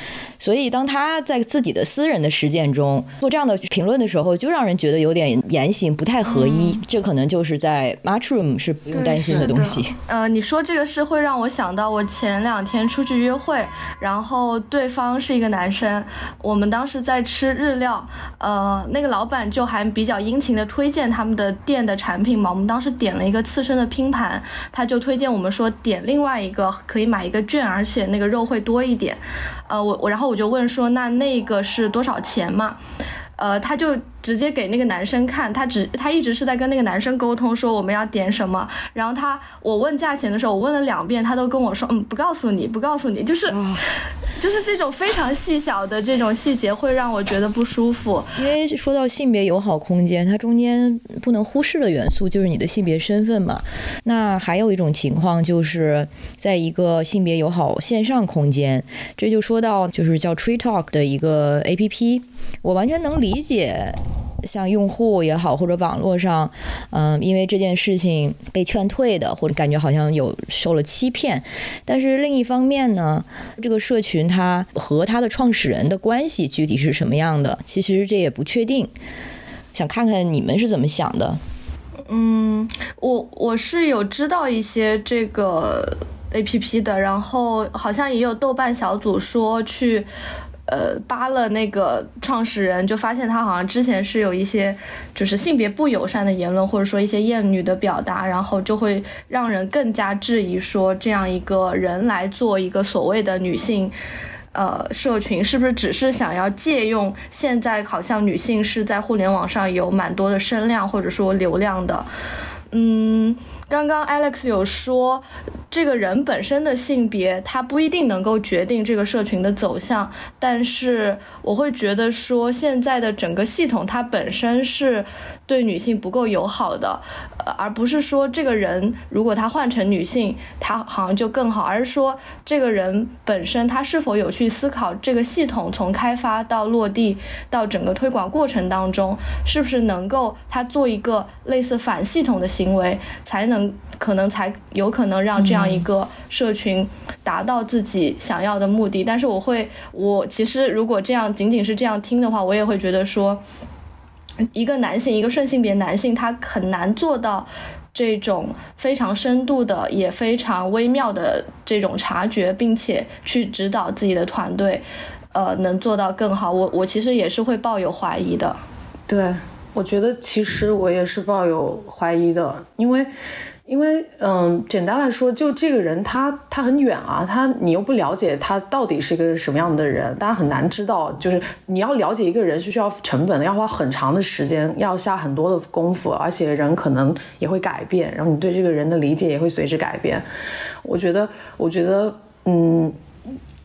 所以当他在自己的私人的实践中做这样的评论的时候，就让人觉得有点言行不太合一。这可能就是在 Mushroom 是不用担心的东西。呃，你说这个是会让我想到我前两天出去约会，然后对方是一个男生，我们当时在吃日料，呃，那个老板就还比较殷勤的推荐他们的店的产品嘛。我们当时点了一个刺身的拼盘，他就推荐我们说点另外一个可以买一个券，而且那个肉会多一点。呃，我我然后我就问说，那那个是多少钱嘛？呃，他就直接给那个男生看，他只他一直是在跟那个男生沟通，说我们要点什么。然后他我问价钱的时候，我问了两遍，他都跟我说，嗯，不告诉你，不告诉你，就是。就是这种非常细小的这种细节，会让我觉得不舒服。因为说到性别友好空间，它中间不能忽视的元素就是你的性别身份嘛。那还有一种情况，就是在一个性别友好线上空间，这就说到就是叫 Tree Talk 的一个 APP，我完全能理解。像用户也好，或者网络上，嗯，因为这件事情被劝退的，或者感觉好像有受了欺骗。但是另一方面呢，这个社群它和它的创始人的关系具体是什么样的，其实这也不确定。想看看你们是怎么想的？嗯，我我是有知道一些这个 A P P 的，然后好像也有豆瓣小组说去。呃，扒了那个创始人，就发现他好像之前是有一些就是性别不友善的言论，或者说一些厌女的表达，然后就会让人更加质疑说，这样一个人来做一个所谓的女性，呃，社群，是不是只是想要借用现在好像女性是在互联网上有蛮多的声量或者说流量的？嗯，刚刚 Alex 有说。这个人本身的性别，他不一定能够决定这个社群的走向，但是我会觉得说，现在的整个系统它本身是对女性不够友好的，呃，而不是说这个人如果他换成女性，他好像就更好，而是说这个人本身他是否有去思考这个系统从开发到落地到整个推广过程当中，是不是能够他做一个类似反系统的行为，才能。可能才有可能让这样一个社群达到自己想要的目的，但是我会，我其实如果这样仅仅是这样听的话，我也会觉得说，一个男性，一个顺性别男性，他很难做到这种非常深度的，也非常微妙的这种察觉，并且去指导自己的团队，呃，能做到更好。我我其实也是会抱有怀疑的。对，我觉得其实我也是抱有怀疑的，因为。因为，嗯，简单来说，就这个人，他他很远啊，他你又不了解他到底是一个什么样的人，大家很难知道。就是你要了解一个人是需要成本的，要花很长的时间，要下很多的功夫，而且人可能也会改变，然后你对这个人的理解也会随之改变。我觉得，我觉得，嗯，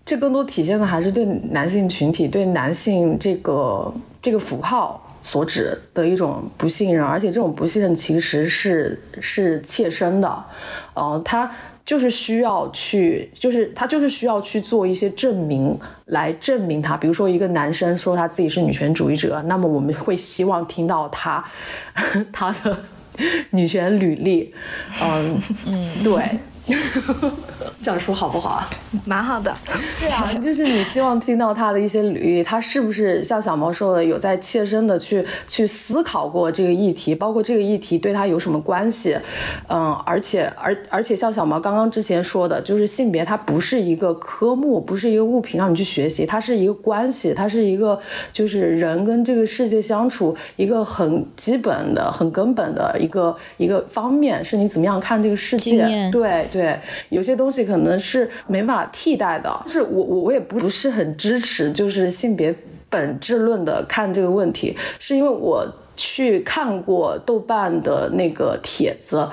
这更多体现的还是对男性群体、对男性这个这个符号。所指的一种不信任，而且这种不信任其实是是切身的，呃，他就是需要去，就是他就是需要去做一些证明来证明他，比如说一个男生说他自己是女权主义者，那么我们会希望听到他 他的女权履历，嗯嗯，对。这样说好不好啊？蛮好的。对啊，就是你希望听到他的一些履历，他是不是像小毛说的，有在切身的去去思考过这个议题，包括这个议题对他有什么关系？嗯，而且而而且像小毛刚刚之前说的，就是性别它不是一个科目，不是一个物品让你去学习，它是一个关系，它是一个就是人跟这个世界相处一个很基本的、很根本的一个一个方面，是你怎么样看这个世界？对。对，有些东东西可能是没法替代的。是我我我也不不是很支持，就是性别本质论的看这个问题，是因为我去看过豆瓣的那个帖子，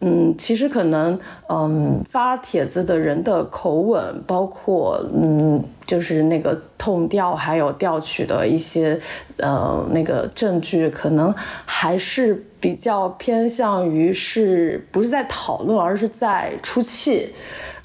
嗯，其实可能嗯发帖子的人的口吻，包括嗯就是那个痛调，还有调取的一些呃那个证据，可能还是。比较偏向于是不是在讨论，而是在出气，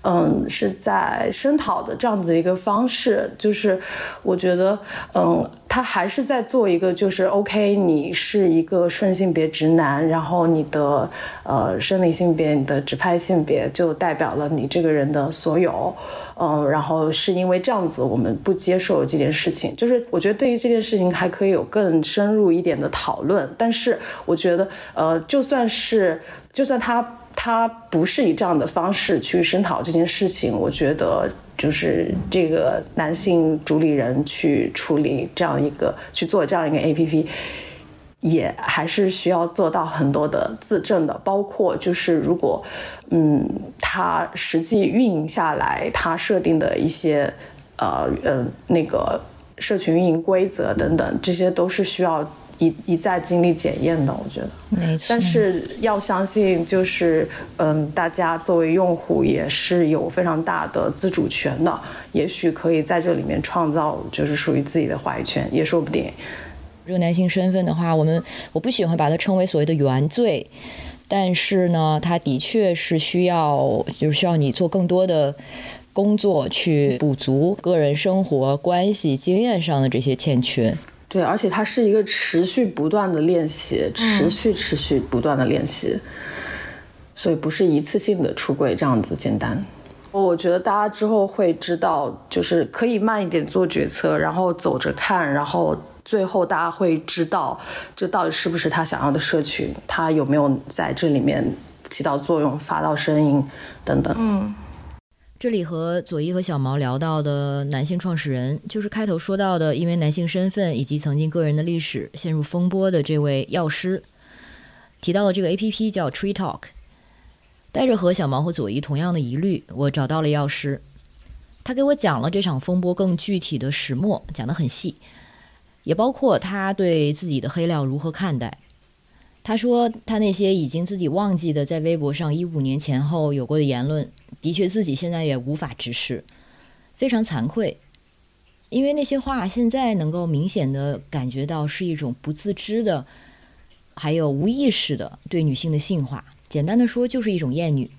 嗯，是在声讨的这样子一个方式，就是我觉得，嗯，他还是在做一个，就是 OK，你是一个顺性别直男，然后你的呃生理性别、你的直拍性别就代表了你这个人的所有，嗯，然后是因为这样子，我们不接受这件事情。就是我觉得对于这件事情还可以有更深入一点的讨论，但是我觉得，呃，就算是就算他。他不是以这样的方式去声讨这件事情，我觉得就是这个男性主理人去处理这样一个去做这样一个 A P P，也还是需要做到很多的自证的，包括就是如果嗯，他实际运营下来，他设定的一些呃呃那个社群运营规则等等，这些都是需要。一一再经历检验的，我觉得没错。但是要相信，就是嗯，大家作为用户也是有非常大的自主权的，也许可以在这里面创造就是属于自己的话语权，也说不定。这个男性身份的话，我们我不喜欢把它称为所谓的原罪，但是呢，它的确是需要，就是需要你做更多的工作去补足个人生活关系经验上的这些欠缺。对，而且它是一个持续不断的练习，持续持续不断的练习，所以不是一次性的出柜这样子简单。我觉得大家之后会知道，就是可以慢一点做决策，然后走着看，然后最后大家会知道这到底是不是他想要的社群，他有没有在这里面起到作用、发到声音等等。嗯。这里和左一和小毛聊到的男性创始人，就是开头说到的，因为男性身份以及曾经个人的历史陷入风波的这位药师，提到了这个 A P P 叫 Tree Talk。带着和小毛和左一同样的疑虑，我找到了药师，他给我讲了这场风波更具体的始末，讲得很细，也包括他对自己的黑料如何看待。他说，他那些已经自己忘记的，在微博上一五年前后有过的言论，的确自己现在也无法直视，非常惭愧，因为那些话现在能够明显的感觉到是一种不自知的，还有无意识的对女性的性化。简单的说，就是一种厌女。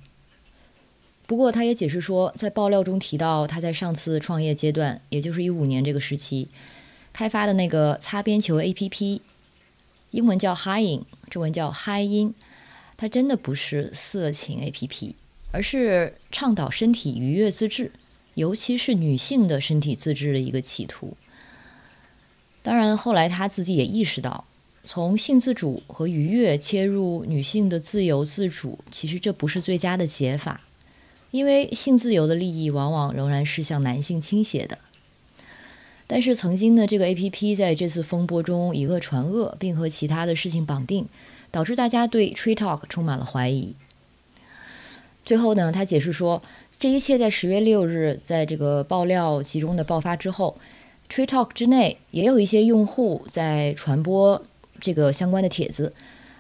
不过，他也解释说，在爆料中提到他在上次创业阶段，也就是一五年这个时期，开发的那个擦边球 APP。英文叫 Hiing，中文叫嗨音，它真的不是色情 A P P，而是倡导身体愉悦自治，尤其是女性的身体自治的一个企图。当然，后来他自己也意识到，从性自主和愉悦切入女性的自由自主，其实这不是最佳的解法，因为性自由的利益往往仍然是向男性倾斜的。但是曾经的这个 A P P 在这次风波中以恶传恶，并和其他的事情绑定，导致大家对 Tree Talk 充满了怀疑。最后呢，他解释说，这一切在十月六日在这个爆料集中的爆发之后，Tree Talk 之内也有一些用户在传播这个相关的帖子，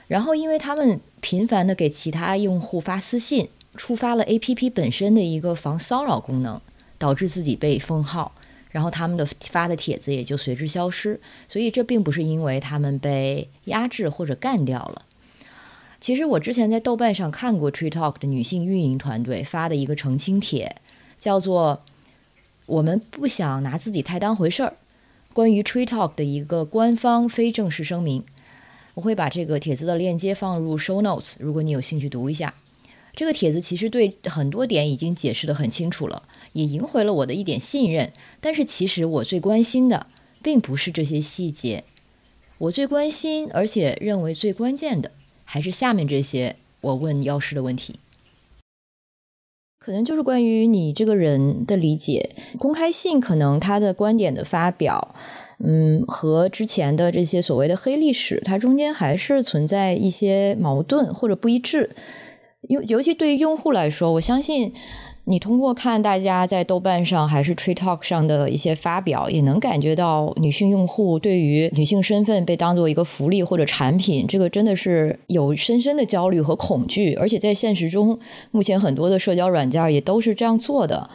然后因为他们频繁的给其他用户发私信，触发了 A P P 本身的一个防骚扰功能，导致自己被封号。然后他们的发的帖子也就随之消失，所以这并不是因为他们被压制或者干掉了。其实我之前在豆瓣上看过 Tree Talk 的女性运营团队发的一个澄清帖，叫做“我们不想拿自己太当回事儿”，关于 Tree Talk 的一个官方非正式声明。我会把这个帖子的链接放入 Show Notes，如果你有兴趣读一下。这个帖子其实对很多点已经解释得很清楚了。也赢回了我的一点信任，但是其实我最关心的并不是这些细节，我最关心而且认为最关键的还是下面这些我问药师的问题，可能就是关于你这个人的理解，公开信可能他的观点的发表，嗯，和之前的这些所谓的黑历史，它中间还是存在一些矛盾或者不一致，尤尤其对于用户来说，我相信。你通过看大家在豆瓣上还是 Tree Talk 上的一些发表，也能感觉到女性用户对于女性身份被当做一个福利或者产品，这个真的是有深深的焦虑和恐惧。而且在现实中，目前很多的社交软件也都是这样做的。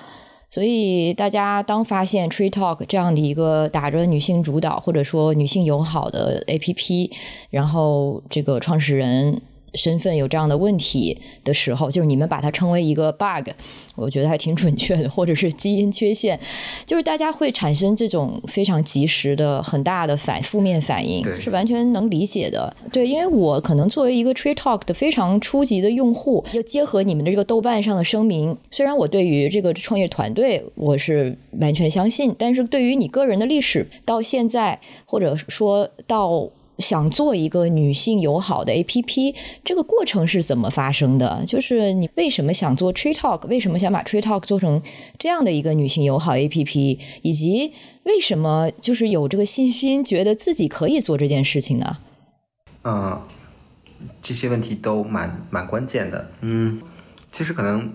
所以大家当发现 Tree Talk 这样的一个打着女性主导或者说女性友好的 APP，然后这个创始人身份有这样的问题的时候，就是你们把它称为一个 bug，我觉得还挺准确的，或者是基因缺陷，就是大家会产生这种非常及时的很大的反负面反应，是完全能理解的。对，因为我可能作为一个 Tree Talk 的非常初级的用户，要结合你们的这个豆瓣上的声明，虽然我对于这个创业团队我是完全相信，但是对于你个人的历史到现在，或者说到。想做一个女性友好的 APP，这个过程是怎么发生的？就是你为什么想做 Tree Talk？为什么想把 Tree Talk 做成这样的一个女性友好 APP？以及为什么就是有这个信心，觉得自己可以做这件事情呢？嗯，这些问题都蛮蛮关键的。嗯，其实可能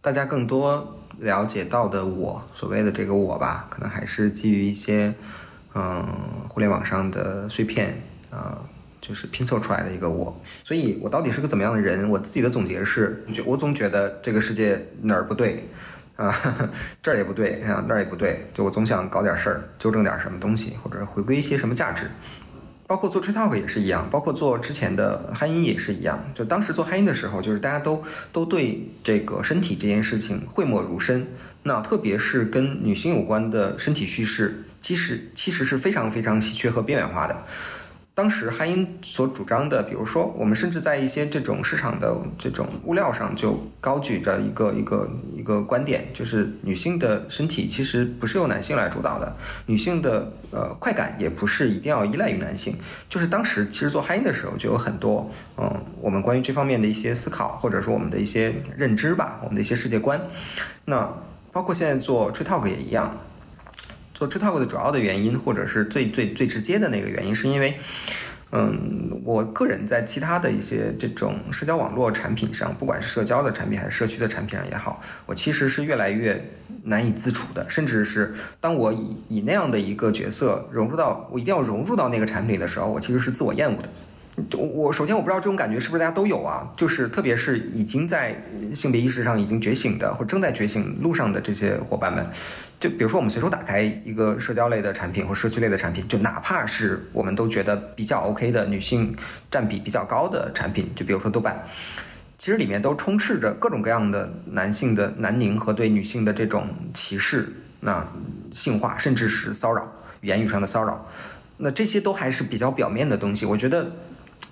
大家更多了解到的我所谓的这个我吧，可能还是基于一些嗯互联网上的碎片。啊，就是拼凑出来的一个我，所以我到底是个怎么样的人？我自己的总结是，我总觉得这个世界哪儿不对啊，这儿也不对啊，那儿也不对，就我总想搞点事儿，纠正点什么东西，或者回归一些什么价值。包括做 t r e Talk 也是一样，包括做之前的嗨音也是一样。就当时做嗨音的时候，就是大家都都对这个身体这件事情讳莫如深。那特别是跟女性有关的身体叙事，其实其实是非常非常稀缺和边缘化的。当时汉英所主张的，比如说，我们甚至在一些这种市场的这种物料上，就高举着一个一个一个观点，就是女性的身体其实不是由男性来主导的，女性的呃快感也不是一定要依赖于男性。就是当时其实做汉英的时候，就有很多嗯，我们关于这方面的一些思考，或者说我们的一些认知吧，我们的一些世界观。那包括现在做 Tree Talk 也一样。做 t r Talk 的主要的原因，或者是最最最直接的那个原因，是因为，嗯，我个人在其他的一些这种社交网络产品上，不管是社交的产品还是社区的产品上也好，我其实是越来越难以自处的，甚至是当我以以那样的一个角色融入到我一定要融入到那个产品的时候，我其实是自我厌恶的。我首先我不知道这种感觉是不是大家都有啊？就是特别是已经在性别意识上已经觉醒的，或正在觉醒路上的这些伙伴们。就比如说，我们随手打开一个社交类的产品或社区类的产品，就哪怕是我们都觉得比较 OK 的女性占比比较高的产品，就比如说豆瓣，其实里面都充斥着各种各样的男性的男凝和对女性的这种歧视、那性化，甚至是骚扰，言语上的骚扰。那这些都还是比较表面的东西，我觉得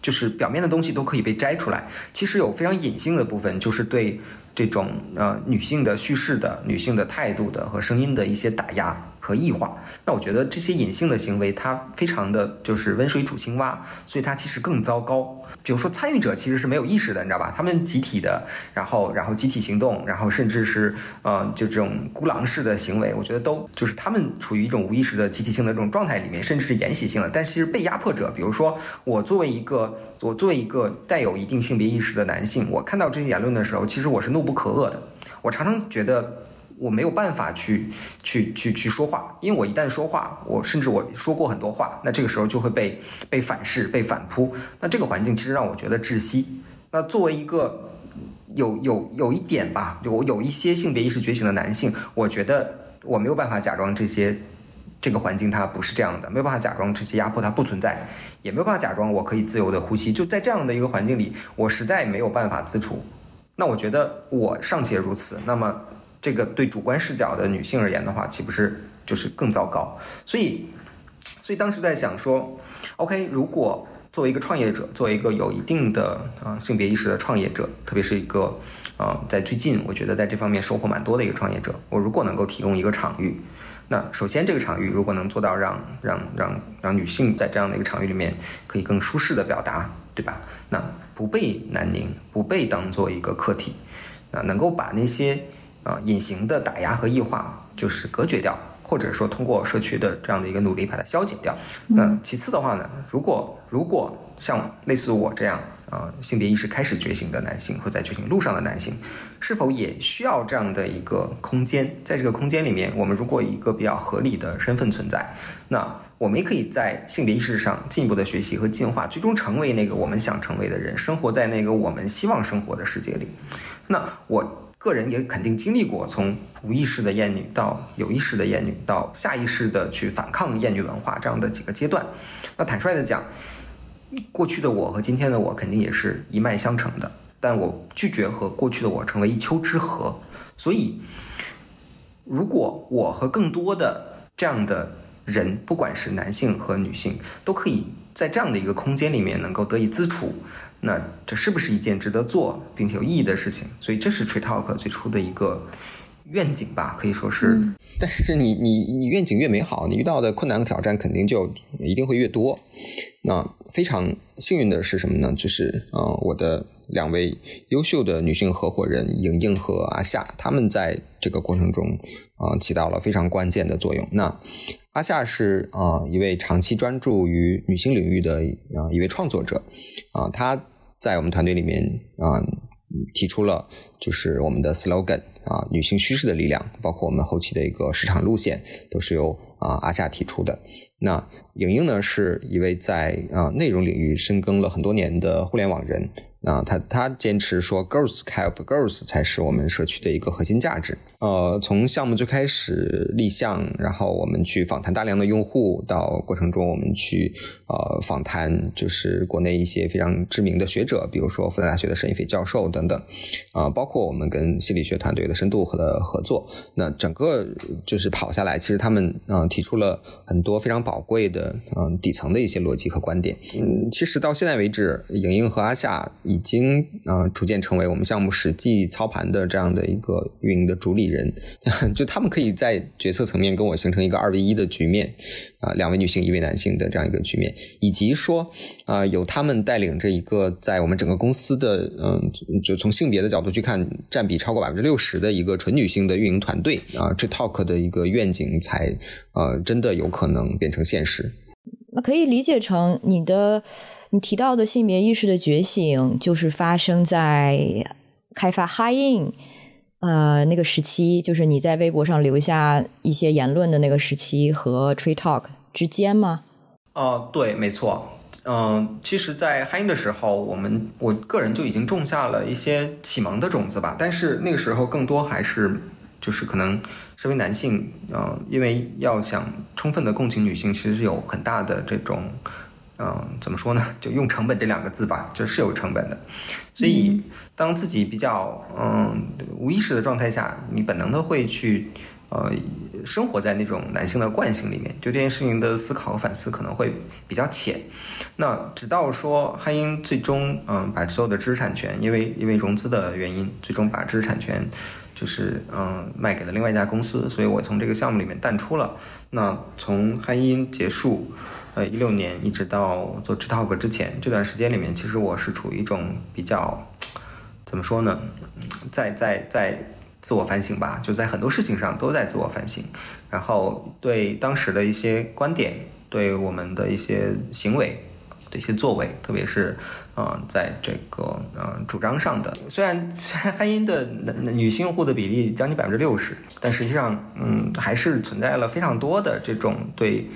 就是表面的东西都可以被摘出来。其实有非常隐性的部分，就是对。这种呃女性的叙事的、女性的态度的和声音的一些打压和异化，那我觉得这些隐性的行为，它非常的就是温水煮青蛙，所以它其实更糟糕。比如说参与者其实是没有意识的，你知道吧？他们集体的，然后然后集体行动，然后甚至是呃就这种孤狼式的行为，我觉得都就是他们处于一种无意识的集体性的这种状态里面，甚至是沿袭性的。但是其实被压迫者，比如说我作为一个我作为一个带有一定性别意识的男性，我看到这些言论的时候，其实我是怒不可遏的。我常常觉得。我没有办法去去去去说话，因为我一旦说话，我甚至我说过很多话，那这个时候就会被被反噬、被反扑。那这个环境其实让我觉得窒息。那作为一个有有有一点吧，有有一些性别意识觉醒的男性，我觉得我没有办法假装这些这个环境它不是这样的，没有办法假装这些压迫它不存在，也没有办法假装我可以自由的呼吸。就在这样的一个环境里，我实在没有办法自处。那我觉得我尚且如此，那么。这个对主观视角的女性而言的话，岂不是就是更糟糕？所以，所以当时在想说，OK，如果作为一个创业者，作为一个有一定的啊性别意识的创业者，特别是一个啊在最近我觉得在这方面收获蛮多的一个创业者，我如果能够提供一个场域，那首先这个场域如果能做到让让让让女性在这样的一个场域里面可以更舒适的表达，对吧？那不被南宁，不被当做一个客体，啊，能够把那些。啊，隐形的打压和异化就是隔绝掉，或者说通过社区的这样的一个努力把它消解掉。那其次的话呢，如果如果像类似我这样啊性别意识开始觉醒的男性，或在觉醒路上的男性，是否也需要这样的一个空间？在这个空间里面，我们如果一个比较合理的身份存在，那我们也可以在性别意识上进一步的学习和进化，最终成为那个我们想成为的人，生活在那个我们希望生活的世界里。那我。个人也肯定经历过从无意识的厌女到有意识的厌女，到下意识的去反抗厌女文化这样的几个阶段。那坦率的讲，过去的我和今天的我肯定也是一脉相承的，但我拒绝和过去的我成为一丘之貉。所以，如果我和更多的这样的人，不管是男性和女性，都可以在这样的一个空间里面能够得以自处，那这是不是一件值得做并且有意义的事情？所以，这是 Tree Talk 最初的一个愿景吧，可以说是。但是你你你愿景越美好，你遇到的困难和挑战肯定就一定会越多。那非常幸运的是什么呢？就是呃，我的两位优秀的女性合伙人莹莹和阿夏，他们在这个过程中啊起到了非常关键的作用。那阿夏是啊一位长期专注于女性领域的啊一位创作者啊，他在我们团队里面啊提出了就是我们的 slogan 啊女性趋势的力量，包括我们后期的一个市场路线都是由啊阿夏提出的。那莹莹呢，是一位在啊内容领域深耕了很多年的互联网人啊，他他坚持说，girls help girls 才是我们社区的一个核心价值。呃，从项目最开始立项，然后我们去访谈大量的用户，到过程中我们去呃访谈就是国内一些非常知名的学者，比如说复旦大学的沈一斐教授等等，啊，包括我们跟心理学团队的深度和的合作。那整个就是跑下来，其实他们啊提出了很多非常宝贵的嗯底层的一些逻辑和观点。嗯，其实到现在为止，莹莹和阿夏已经啊逐渐成为我们项目实际操盘的这样的一个运营的主理。人，就他们可以在决策层面跟我形成一个二 v 一的局面，啊，两位女性一位男性的这样一个局面，以及说啊，有他们带领着一个在我们整个公司的，嗯，就从性别的角度去看，占比超过百分之六十的一个纯女性的运营团队啊，这 talk 的一个愿景才呃真的有可能变成现实。那可以理解成你的你提到的性别意识的觉醒，就是发生在开发 High In。呃，那个时期就是你在微博上留下一些言论的那个时期和 Tree Talk 之间吗？哦，对，没错。嗯，其实，在嗨音的时候，我们我个人就已经种下了一些启蒙的种子吧。但是那个时候更多还是就是可能身为男性，嗯，因为要想充分的共情女性，其实是有很大的这种。嗯，怎么说呢？就用成本这两个字吧，就是有成本的。所以，当自己比较嗯无意识的状态下，你本能的会去呃生活在那种男性的惯性里面，就这件事情的思考和反思可能会比较浅。那直到说汉英最终嗯把所有的知识产权，因为因为融资的原因，最终把知识产权就是嗯卖给了另外一家公司，所以我从这个项目里面淡出了。那从汉英结束。呃，一六年一直到做 Talk 之前这段时间里面，其实我是处于一种比较，怎么说呢，在在在自我反省吧，就在很多事情上都在自我反省，然后对当时的一些观点，对我们的一些行为的一些作为，特别是嗯，在这个嗯主张上的，虽然汉音的女性用户的比例将近百分之六十，但实际上嗯还是存在了非常多的这种对。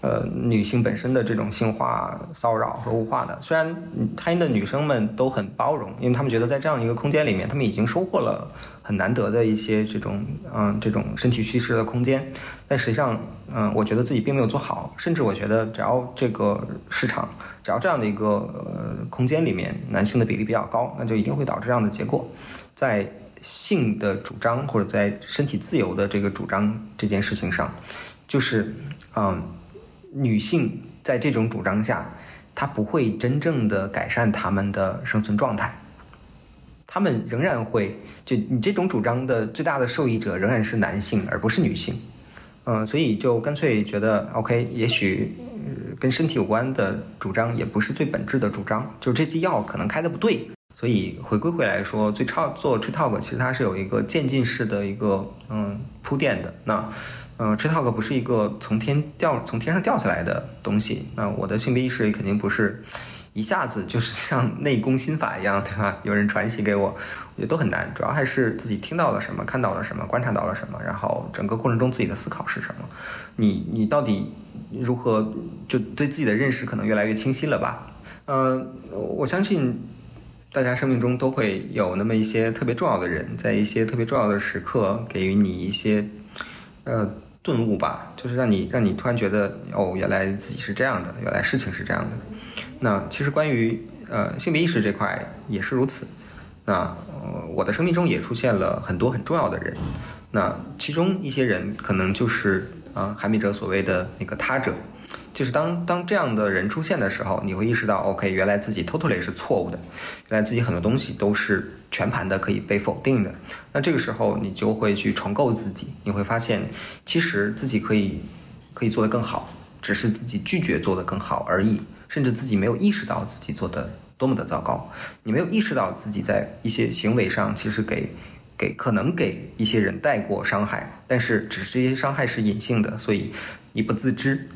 呃，女性本身的这种性化骚扰和物化的，虽然他的女生们都很包容，因为他们觉得在这样一个空间里面，他们已经收获了很难得的一些这种嗯这种身体虚实的空间，但实际上，嗯，我觉得自己并没有做好，甚至我觉得只要这个市场，只要这样的一个呃空间里面男性的比例比较高，那就一定会导致这样的结果，在性的主张或者在身体自由的这个主张这件事情上，就是嗯。女性在这种主张下，她不会真正的改善她们的生存状态，她们仍然会就你这种主张的最大的受益者仍然是男性而不是女性，嗯，所以就干脆觉得 OK，也许跟身体有关的主张也不是最本质的主张，就这剂药可能开的不对，所以回归回来说，最超做 Tree Talk 其实它是有一个渐进式的一个嗯铺垫的那。嗯，Tree Talk 不是一个从天掉从天上掉下来的东西。那我的性别意识也肯定不是一下子就是 像内功心法一样，对吧？有人传习给我，我觉得都很难。主要还是自己听到了什么，看到了什么，观察到了什么，然后整个过程中自己的思考是什么。你你到底如何就对自己的认识可能越来越清晰了吧？嗯，我相信大家生命中都会有那么一些特别重要的人，在一些特别重要的时刻给予你一些呃。顿悟吧，就是让你让你突然觉得哦，原来自己是这样的，原来事情是这样的。那其实关于呃性别意识这块也是如此。那呃我的生命中也出现了很多很重要的人，那其中一些人可能就是啊韩米哲所谓的那个他者。就是当当这样的人出现的时候，你会意识到，OK，原来自己 totally 是错误的，原来自己很多东西都是全盘的可以被否定的。那这个时候，你就会去重构自己，你会发现，其实自己可以可以做得更好，只是自己拒绝做得更好而已，甚至自己没有意识到自己做的多么的糟糕，你没有意识到自己在一些行为上其实给给可能给一些人带过伤害，但是只是这些伤害是隐性的，所以你不自知。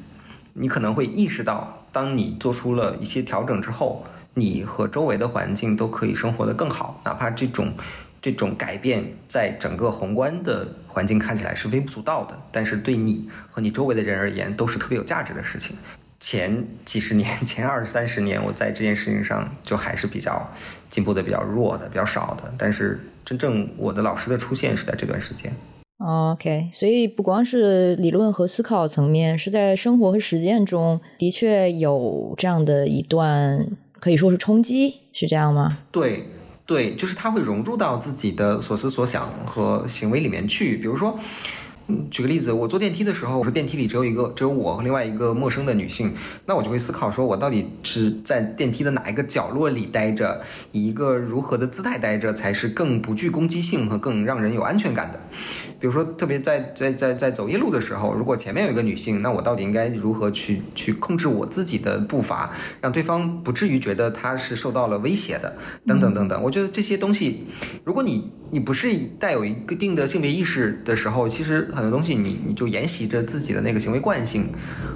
你可能会意识到，当你做出了一些调整之后，你和周围的环境都可以生活得更好，哪怕这种这种改变在整个宏观的环境看起来是微不足道的，但是对你和你周围的人而言都是特别有价值的事情。前几十年、前二三十年，我在这件事情上就还是比较进步的比较弱的、比较少的，但是真正我的老师的出现是在这段时间。OK，所以不光是理论和思考层面，是在生活和实践中的确有这样的一段可以说是冲击，是这样吗？对，对，就是他会融入到自己的所思所想和行为里面去，比如说。举个例子，我坐电梯的时候，我说电梯里只有一个，只有我和另外一个陌生的女性，那我就会思考，说我到底是在电梯的哪一个角落里待着，以一个如何的姿态待着，才是更不具攻击性和更让人有安全感的。比如说，特别在在在在走夜路的时候，如果前面有一个女性，那我到底应该如何去去控制我自己的步伐，让对方不至于觉得她是受到了威胁的，等等等等。我觉得这些东西，如果你你不是带有一定的性别意识的时候，其实很多东西你你就沿袭着自己的那个行为惯性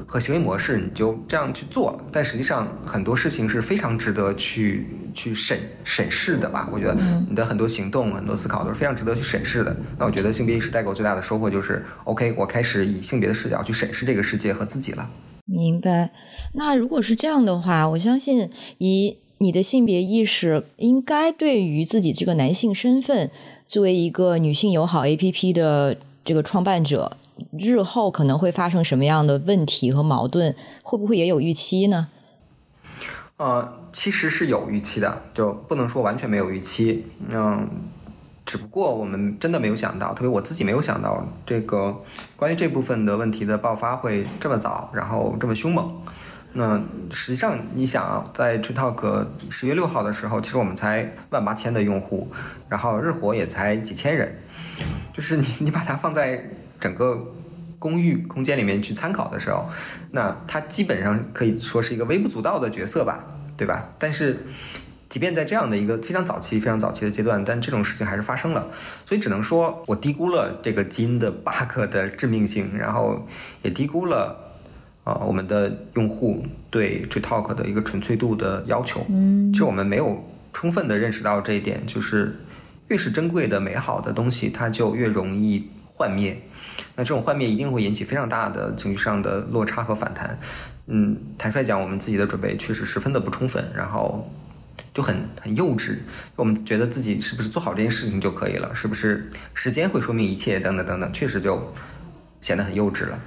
和行为模式，你就这样去做了。但实际上很多事情是非常值得去去审审视的吧？我觉得你的很多行动、很多思考都是非常值得去审视的。那我觉得性别意识。带给我最大的收获就是，OK，我开始以性别的视角去审视这个世界和自己了。明白。那如果是这样的话，我相信以你的性别意识，应该对于自己这个男性身份，作为一个女性友好 APP 的这个创办者，日后可能会发生什么样的问题和矛盾，会不会也有预期呢？呃，其实是有预期的，就不能说完全没有预期。嗯。只不过我们真的没有想到，特别我自己没有想到，这个关于这部分的问题的爆发会这么早，然后这么凶猛。那实际上，你想啊，在 TikTok 十月六号的时候，其实我们才万八千的用户，然后日活也才几千人，就是你你把它放在整个公寓空间里面去参考的时候，那它基本上可以说是一个微不足道的角色吧，对吧？但是。即便在这样的一个非常早期、非常早期的阶段，但这种事情还是发生了，所以只能说我低估了这个基因的 bug 的致命性，然后也低估了啊我们的用户对 TikTok 的一个纯粹度的要求。嗯，其实我们没有充分的认识到这一点，就是越是珍贵的、美好的东西，它就越容易幻灭。那这种幻灭一定会引起非常大的情绪上的落差和反弹。嗯，坦率讲，我们自己的准备确实十分的不充分，然后。就很很幼稚，我们觉得自己是不是做好这件事情就可以了？是不是时间会说明一切？等等等等，确实就显得很幼稚了。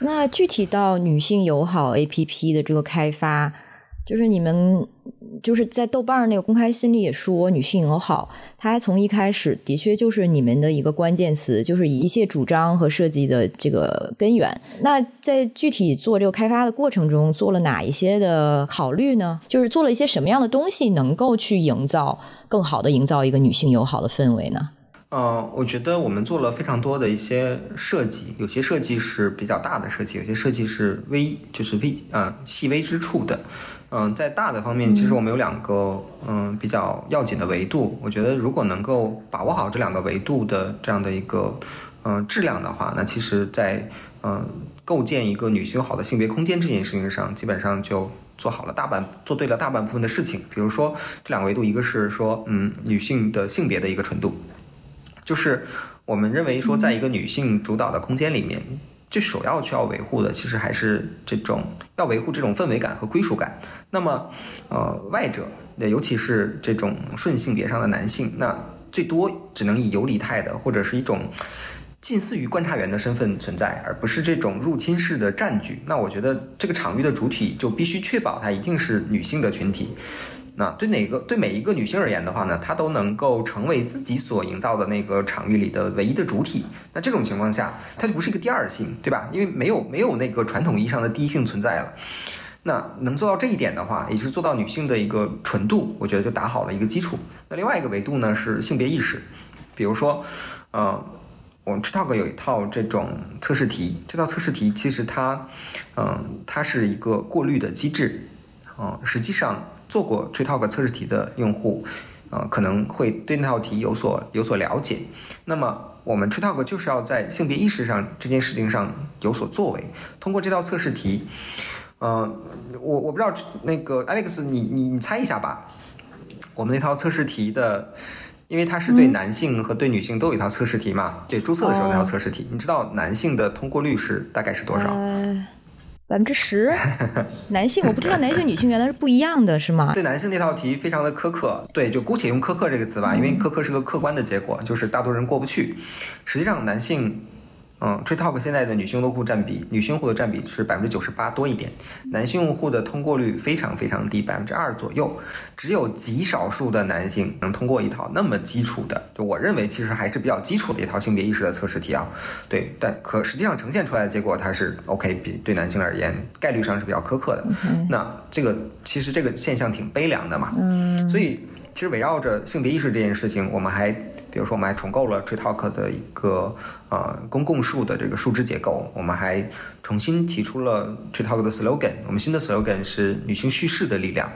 那具体到女性友好 APP 的这个开发。就是你们就是在豆瓣那个公开信里也说女性友好，它从一开始的确就是你们的一个关键词，就是一切主张和设计的这个根源。那在具体做这个开发的过程中，做了哪一些的考虑呢？就是做了一些什么样的东西，能够去营造更好的营造一个女性友好的氛围呢？呃，我觉得我们做了非常多的一些设计，有些设计是比较大的设计，有些设计是微，就是微，呃，细微之处的。嗯，在大的方面，其实我们有两个嗯比较要紧的维度。我觉得如果能够把握好这两个维度的这样的一个嗯质量的话，那其实，在嗯构建一个女性好的性别空间这件事情上，基本上就做好了大半，做对了大半部分的事情。比如说这两个维度，一个是说嗯女性的性别的一个纯度，就是我们认为说，在一个女性主导的空间里面。最首要需要维护的，其实还是这种要维护这种氛围感和归属感。那么，呃，外者，尤其是这种顺性别上的男性，那最多只能以游离态的或者是一种近似于观察员的身份存在，而不是这种入侵式的占据。那我觉得这个场域的主体就必须确保它一定是女性的群体。那对哪个对每一个女性而言的话呢，她都能够成为自己所营造的那个场域里的唯一的主体。那这种情况下，它就不是一个第二性，对吧？因为没有没有那个传统意义上的第一性存在了。那能做到这一点的话，也就是做到女性的一个纯度，我觉得就打好了一个基础。那另外一个维度呢是性别意识，比如说，呃，我们 Talk 有一套这种测试题，这套测试题其实它，嗯，它是一个过滤的机制，啊，实际上。做过 Tree Talk 测试题的用户，呃，可能会对那套题有所有所了解。那么，我们 Tree Talk 就是要在性别意识上这件事情上有所作为。通过这道测试题，呃，我我不知道那个 Alex，你你你猜一下吧。我们那套测试题的，因为它是对男性和对女性都有一套测试题嘛，对注册的时候那套测试题，你知道男性的通过率是大概是多少？百分之十，男性我不知道男性女性原来是不一样的，是吗？对男性那套题非常的苛刻，对，就姑且用苛刻这个词吧，因为苛刻是个客观的结果，就是大多人过不去。实际上男性。嗯，Tree Talk 现在的女性用户占比，女性用户的占比是百分之九十八多一点，男性用户的通过率非常非常低，百分之二左右，只有极少数的男性能通过一套那么基础的，就我认为其实还是比较基础的一套性别意识的测试题啊。对，但可实际上呈现出来的结果它是 OK，比对男性而言概率上是比较苛刻的。那这个其实这个现象挺悲凉的嘛。嗯。所以其实围绕着性别意识这件事情，我们还。比如说，我们还重构了 Tree Talk 的一个呃公共树的这个树枝结构，我们还重新提出了 Tree Talk 的 slogan，我们新的 slogan 是女性叙事的力量。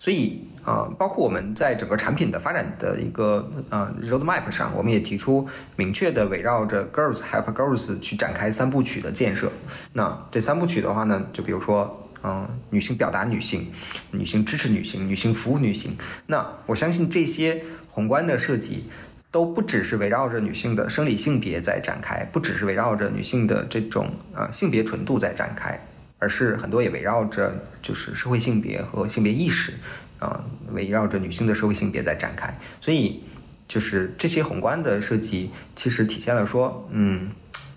所以啊，包括我们在整个产品的发展的一个呃 roadmap 上，我们也提出明确的围绕着 Girls Help Girls 去展开三部曲的建设。那这三部曲的话呢，就比如说嗯，女性表达女性，女性支持女性，女性服务女性。那我相信这些宏观的设计。都不只是围绕着女性的生理性别在展开，不只是围绕着女性的这种呃性别纯度在展开，而是很多也围绕着就是社会性别和性别意识，啊，围绕着女性的社会性别在展开。所以就是这些宏观的设计，其实体现了说，嗯，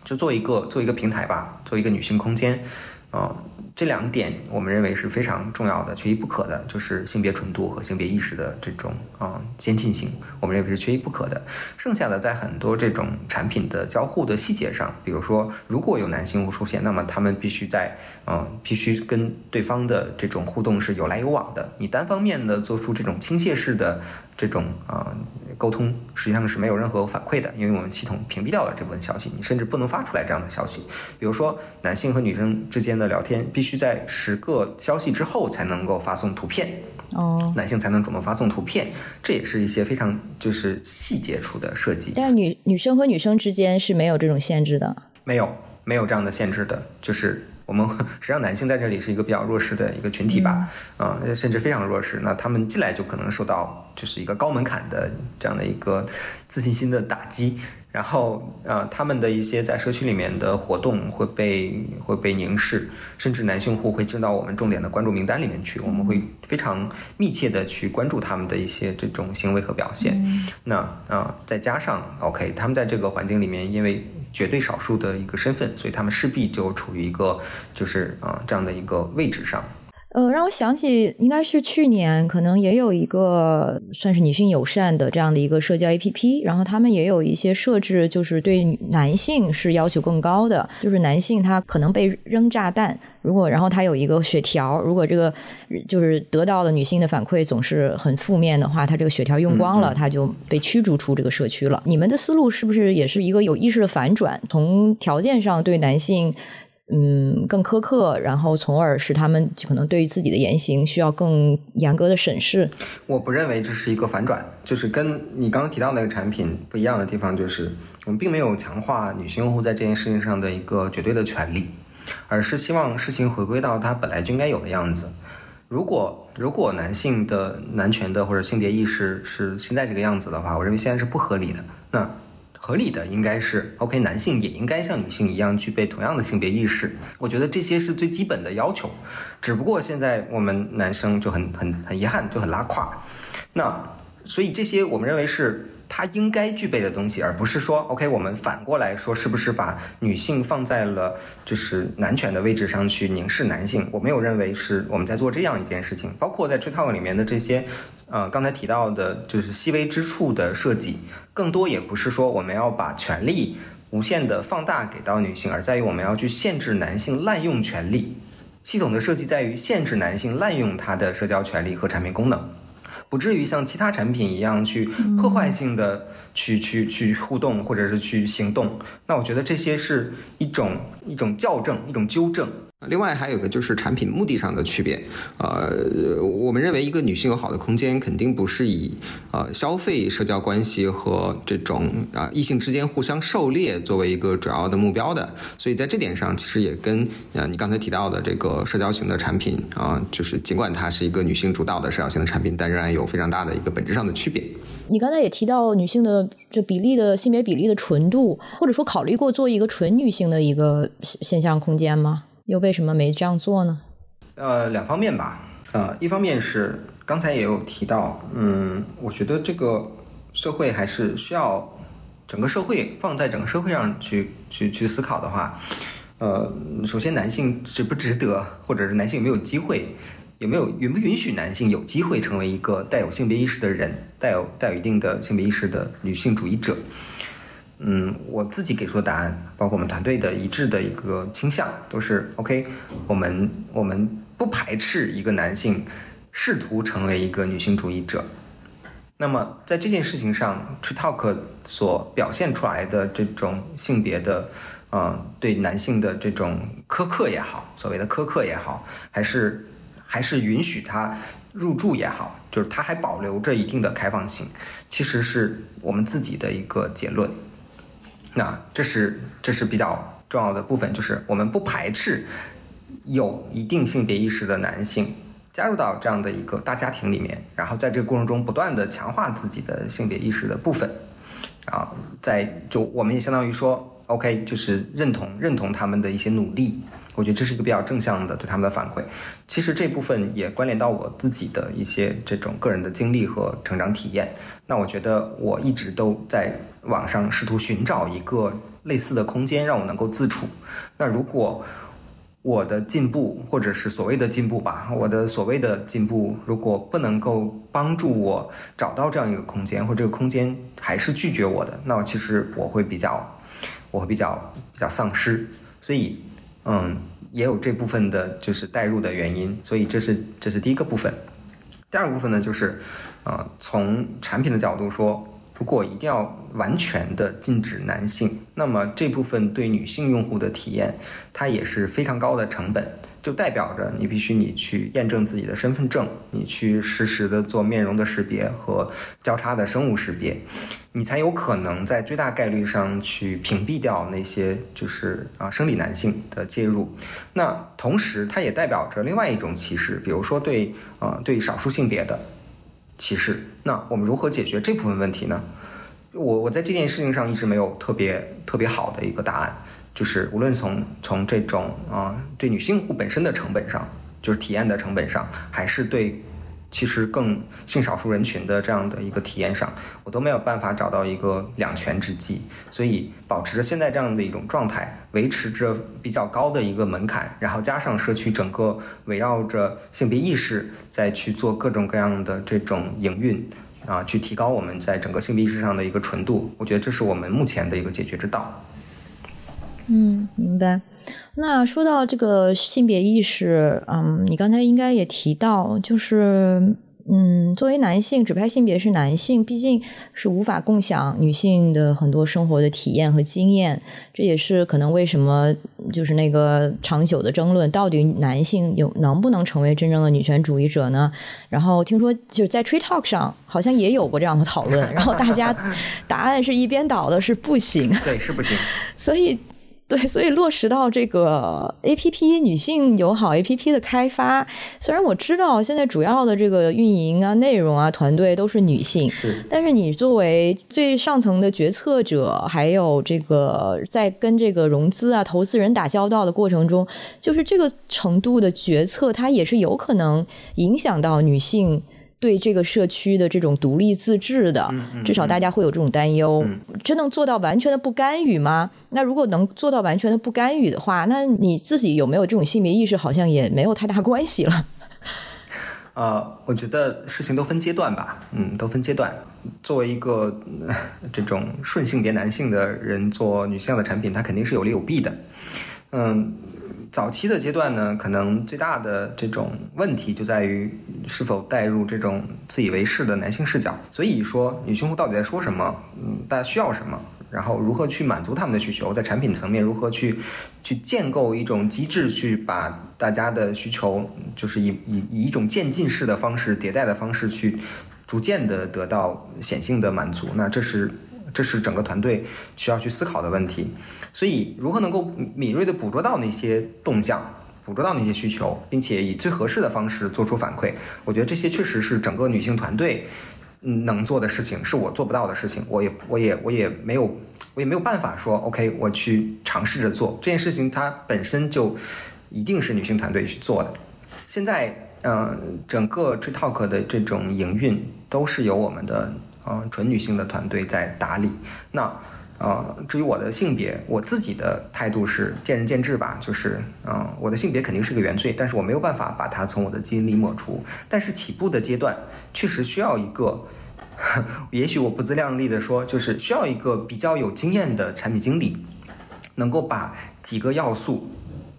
就做一个做一个平台吧，做一个女性空间，啊。这两点我们认为是非常重要的，缺一不可的，就是性别纯度和性别意识的这种啊先进性，我们认为是缺一不可的。剩下的在很多这种产品的交互的细节上，比如说如果有男性物出现，那么他们必须在嗯必须跟对方的这种互动是有来有往的。你单方面的做出这种倾泻式的这种啊沟通，实际上是没有任何反馈的，因为我们系统屏蔽掉了这部分消息，你甚至不能发出来这样的消息。比如说男性和女生之间的聊天必须。在十个消息之后才能够发送图片，哦，男性才能主动发送图片，这也是一些非常就是细节处的设计。但是女女生和女生之间是没有这种限制的，没有没有这样的限制的，就是我们 实际上男性在这里是一个比较弱势的一个群体吧，啊，甚至非常弱势。那他们进来就可能受到就是一个高门槛的这样的一个自信心的打击。然后，呃，他们的一些在社区里面的活动会被会被凝视，甚至男性户会进到我们重点的关注名单里面去。我们会非常密切的去关注他们的一些这种行为和表现。那啊，再加上 OK，他们在这个环境里面，因为绝对少数的一个身份，所以他们势必就处于一个就是啊这样的一个位置上。呃，让我想起应该是去年，可能也有一个算是女性友善的这样的一个社交 APP，然后他们也有一些设置，就是对男性是要求更高的，就是男性他可能被扔炸弹，如果然后他有一个血条，如果这个就是得到了女性的反馈总是很负面的话，他这个血条用光了，他就被驱逐出这个社区了。你们的思路是不是也是一个有意识的反转，从条件上对男性？嗯，更苛刻，然后从而使他们可能对于自己的言行需要更严格的审视。我不认为这是一个反转，就是跟你刚刚提到那个产品不一样的地方，就是我们并没有强化女性用户在这件事情上的一个绝对的权利，而是希望事情回归到它本来就应该有的样子。如果如果男性的男权的或者性别意识是现在这个样子的话，我认为现在是不合理的。那。合理的应该是，OK，男性也应该像女性一样具备同样的性别意识。我觉得这些是最基本的要求。只不过现在我们男生就很很很遗憾，就很拉胯。那所以这些我们认为是他应该具备的东西，而不是说 OK，我们反过来说，是不是把女性放在了就是男权的位置上去凝视男性？我没有认为是我们在做这样一件事情。包括在 t r i t a l 里面的这些，呃，刚才提到的，就是细微之处的设计，更多也不是说我们要把权力无限的放大给到女性，而在于我们要去限制男性滥用权力。系统的设计在于限制男性滥用他的社交权利和产品功能。不至于像其他产品一样去破坏性的去去去互动或者是去行动，那我觉得这些是一种一种校正，一种纠正。另外还有个就是产品目的上的区别，呃，我们认为一个女性有好的空间肯定不是以呃消费社交关系和这种啊异性之间互相狩猎作为一个主要的目标的，所以在这点上其实也跟呃你刚才提到的这个社交型的产品啊，就是尽管它是一个女性主导的社交型的产品，但仍然有非常大的一个本质上的区别。你刚才也提到女性的这比例的性别比例的纯度，或者说考虑过做一个纯女性的一个现象空间吗？又为什么没这样做呢？呃，两方面吧。呃，一方面是刚才也有提到，嗯，我觉得这个社会还是需要整个社会放在整个社会上去去去思考的话，呃，首先男性值不值得，或者是男性有没有机会，有没有允不允许男性有机会成为一个带有性别意识的人，带有带有一定的性别意识的女性主义者。嗯，我自己给出的答案，包括我们团队的一致的一个倾向，都是 OK。我们我们不排斥一个男性试图成为一个女性主义者。那么在这件事情上，Tree Talk 所表现出来的这种性别的，嗯，对男性的这种苛刻也好，所谓的苛刻也好，还是还是允许他入住也好，就是他还保留着一定的开放性，其实是我们自己的一个结论。那这是这是比较重要的部分，就是我们不排斥有一定性别意识的男性加入到这样的一个大家庭里面，然后在这个过程中不断的强化自己的性别意识的部分，啊，在就我们也相当于说，OK，就是认同认同他们的一些努力。我觉得这是一个比较正向的对他们的反馈。其实这部分也关联到我自己的一些这种个人的经历和成长体验。那我觉得我一直都在网上试图寻找一个类似的空间，让我能够自处。那如果我的进步，或者是所谓的进步吧，我的所谓的进步，如果不能够帮助我找到这样一个空间，或这个空间还是拒绝我的，那其实我会比较，我会比较比较丧失。所以。嗯，也有这部分的，就是代入的原因，所以这是这是第一个部分。第二个部分呢，就是，呃，从产品的角度说，如果一定要完全的禁止男性，那么这部分对女性用户的体验，它也是非常高的成本。就代表着你必须你去验证自己的身份证，你去实时的做面容的识别和交叉的生物识别，你才有可能在最大概率上去屏蔽掉那些就是啊生理男性的介入。那同时它也代表着另外一种歧视，比如说对啊对少数性别的歧视。那我们如何解决这部分问题呢？我我在这件事情上一直没有特别特别好的一个答案。就是无论从从这种啊对女性用户本身的成本上，就是体验的成本上，还是对其实更性少数人群的这样的一个体验上，我都没有办法找到一个两全之计。所以保持着现在这样的一种状态，维持着比较高的一个门槛，然后加上社区整个围绕着性别意识再去做各种各样的这种营运啊，去提高我们在整个性别意识上的一个纯度，我觉得这是我们目前的一个解决之道。嗯，明白。那说到这个性别意识，嗯，你刚才应该也提到，就是，嗯，作为男性，指派性别是男性，毕竟是无法共享女性的很多生活的体验和经验。这也是可能为什么就是那个长久的争论，到底男性有能不能成为真正的女权主义者呢？然后听说就是在 Tree Talk 上好像也有过这样的讨论，然后大家 答案是一边倒的，是不行。对，是不行。所以。对，所以落实到这个 A P P 女性友好 A P P 的开发，虽然我知道现在主要的这个运营啊、内容啊团队都是女性，是，但是你作为最上层的决策者，还有这个在跟这个融资啊、投资人打交道的过程中，就是这个程度的决策，它也是有可能影响到女性对这个社区的这种独立自治的，至少大家会有这种担忧。真能做到完全的不干预吗？那如果能做到完全的不干预的话，那你自己有没有这种性别意识，好像也没有太大关系了。呃，我觉得事情都分阶段吧，嗯，都分阶段。作为一个这种顺性别男性的人做女性的产品，它肯定是有利有弊的，嗯。早期的阶段呢，可能最大的这种问题就在于是否带入这种自以为是的男性视角。所以说，女性户到底在说什么？嗯，大家需要什么？然后如何去满足他们的需求？在产品层面如何去去建构一种机制，去把大家的需求，就是以以以一种渐进式的方式、迭代的方式去逐渐的得到显性的满足？那这是。这是整个团队需要去思考的问题，所以如何能够敏锐地捕捉到那些动向，捕捉到那些需求，并且以最合适的方式做出反馈，我觉得这些确实是整个女性团队能做的事情，是我做不到的事情，我也我也我也没有我也没有办法说 OK 我去尝试着做这件事情，它本身就一定是女性团队去做的。现在嗯，整个 Tree Talk 的这种营运都是由我们的。嗯，纯女性的团队在打理。那，呃，至于我的性别，我自己的态度是见仁见智吧。就是，嗯，我的性别肯定是个原罪，但是我没有办法把它从我的基因里抹除。但是起步的阶段确实需要一个，也许我不自量力的说，就是需要一个比较有经验的产品经理，能够把几个要素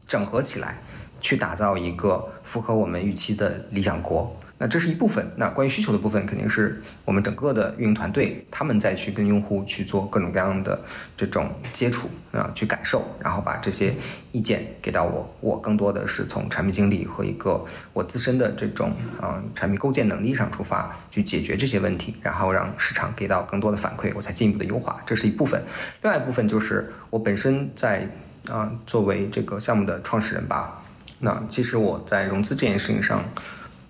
整合起来，去打造一个符合我们预期的理想国。那这是一部分，那关于需求的部分，肯定是我们整个的运营团队，他们再去跟用户去做各种各样的这种接触啊，去感受，然后把这些意见给到我。我更多的是从产品经理和一个我自身的这种啊产品构建能力上出发，去解决这些问题，然后让市场给到更多的反馈，我才进一步的优化。这是一部分，另外一部分就是我本身在啊作为这个项目的创始人吧，那其实我在融资这件事情上。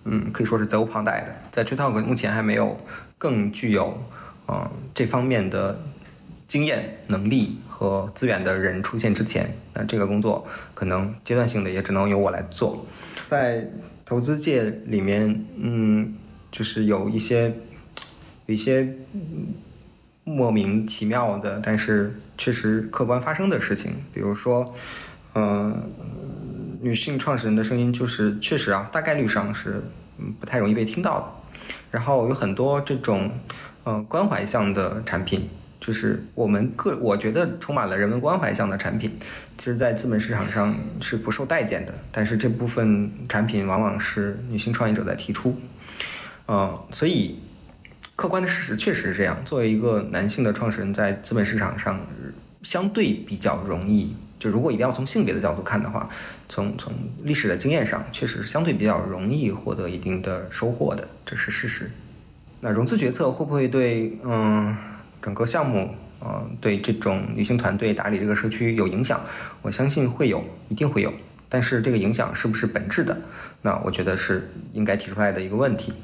嗯，可以说是责无旁贷的。在 t r e Talk 目前还没有更具有嗯这方面的经验、能力和资源的人出现之前，那这个工作可能阶段性的也只能由我来做。在投资界里面，嗯，就是有一些有一些莫名其妙的，但是确实客观发生的事情，比如说，嗯。女性创始人的声音就是确实啊，大概率上是嗯不太容易被听到的。然后有很多这种呃关怀向的产品，就是我们个我觉得充满了人文关怀向的产品，其实在资本市场上是不受待见的。但是这部分产品往往是女性创业者在提出，嗯，所以客观的事实确实是这样。作为一个男性的创始人，在资本市场上相对比较容易。就如果一定要从性别的角度看的话，从从历史的经验上，确实是相对比较容易获得一定的收获的，这是事实。那融资决策会不会对嗯整个项目嗯对这种女性团队打理这个社区有影响？我相信会有，一定会有。但是这个影响是不是本质的？那我觉得是应该提出来的一个问题。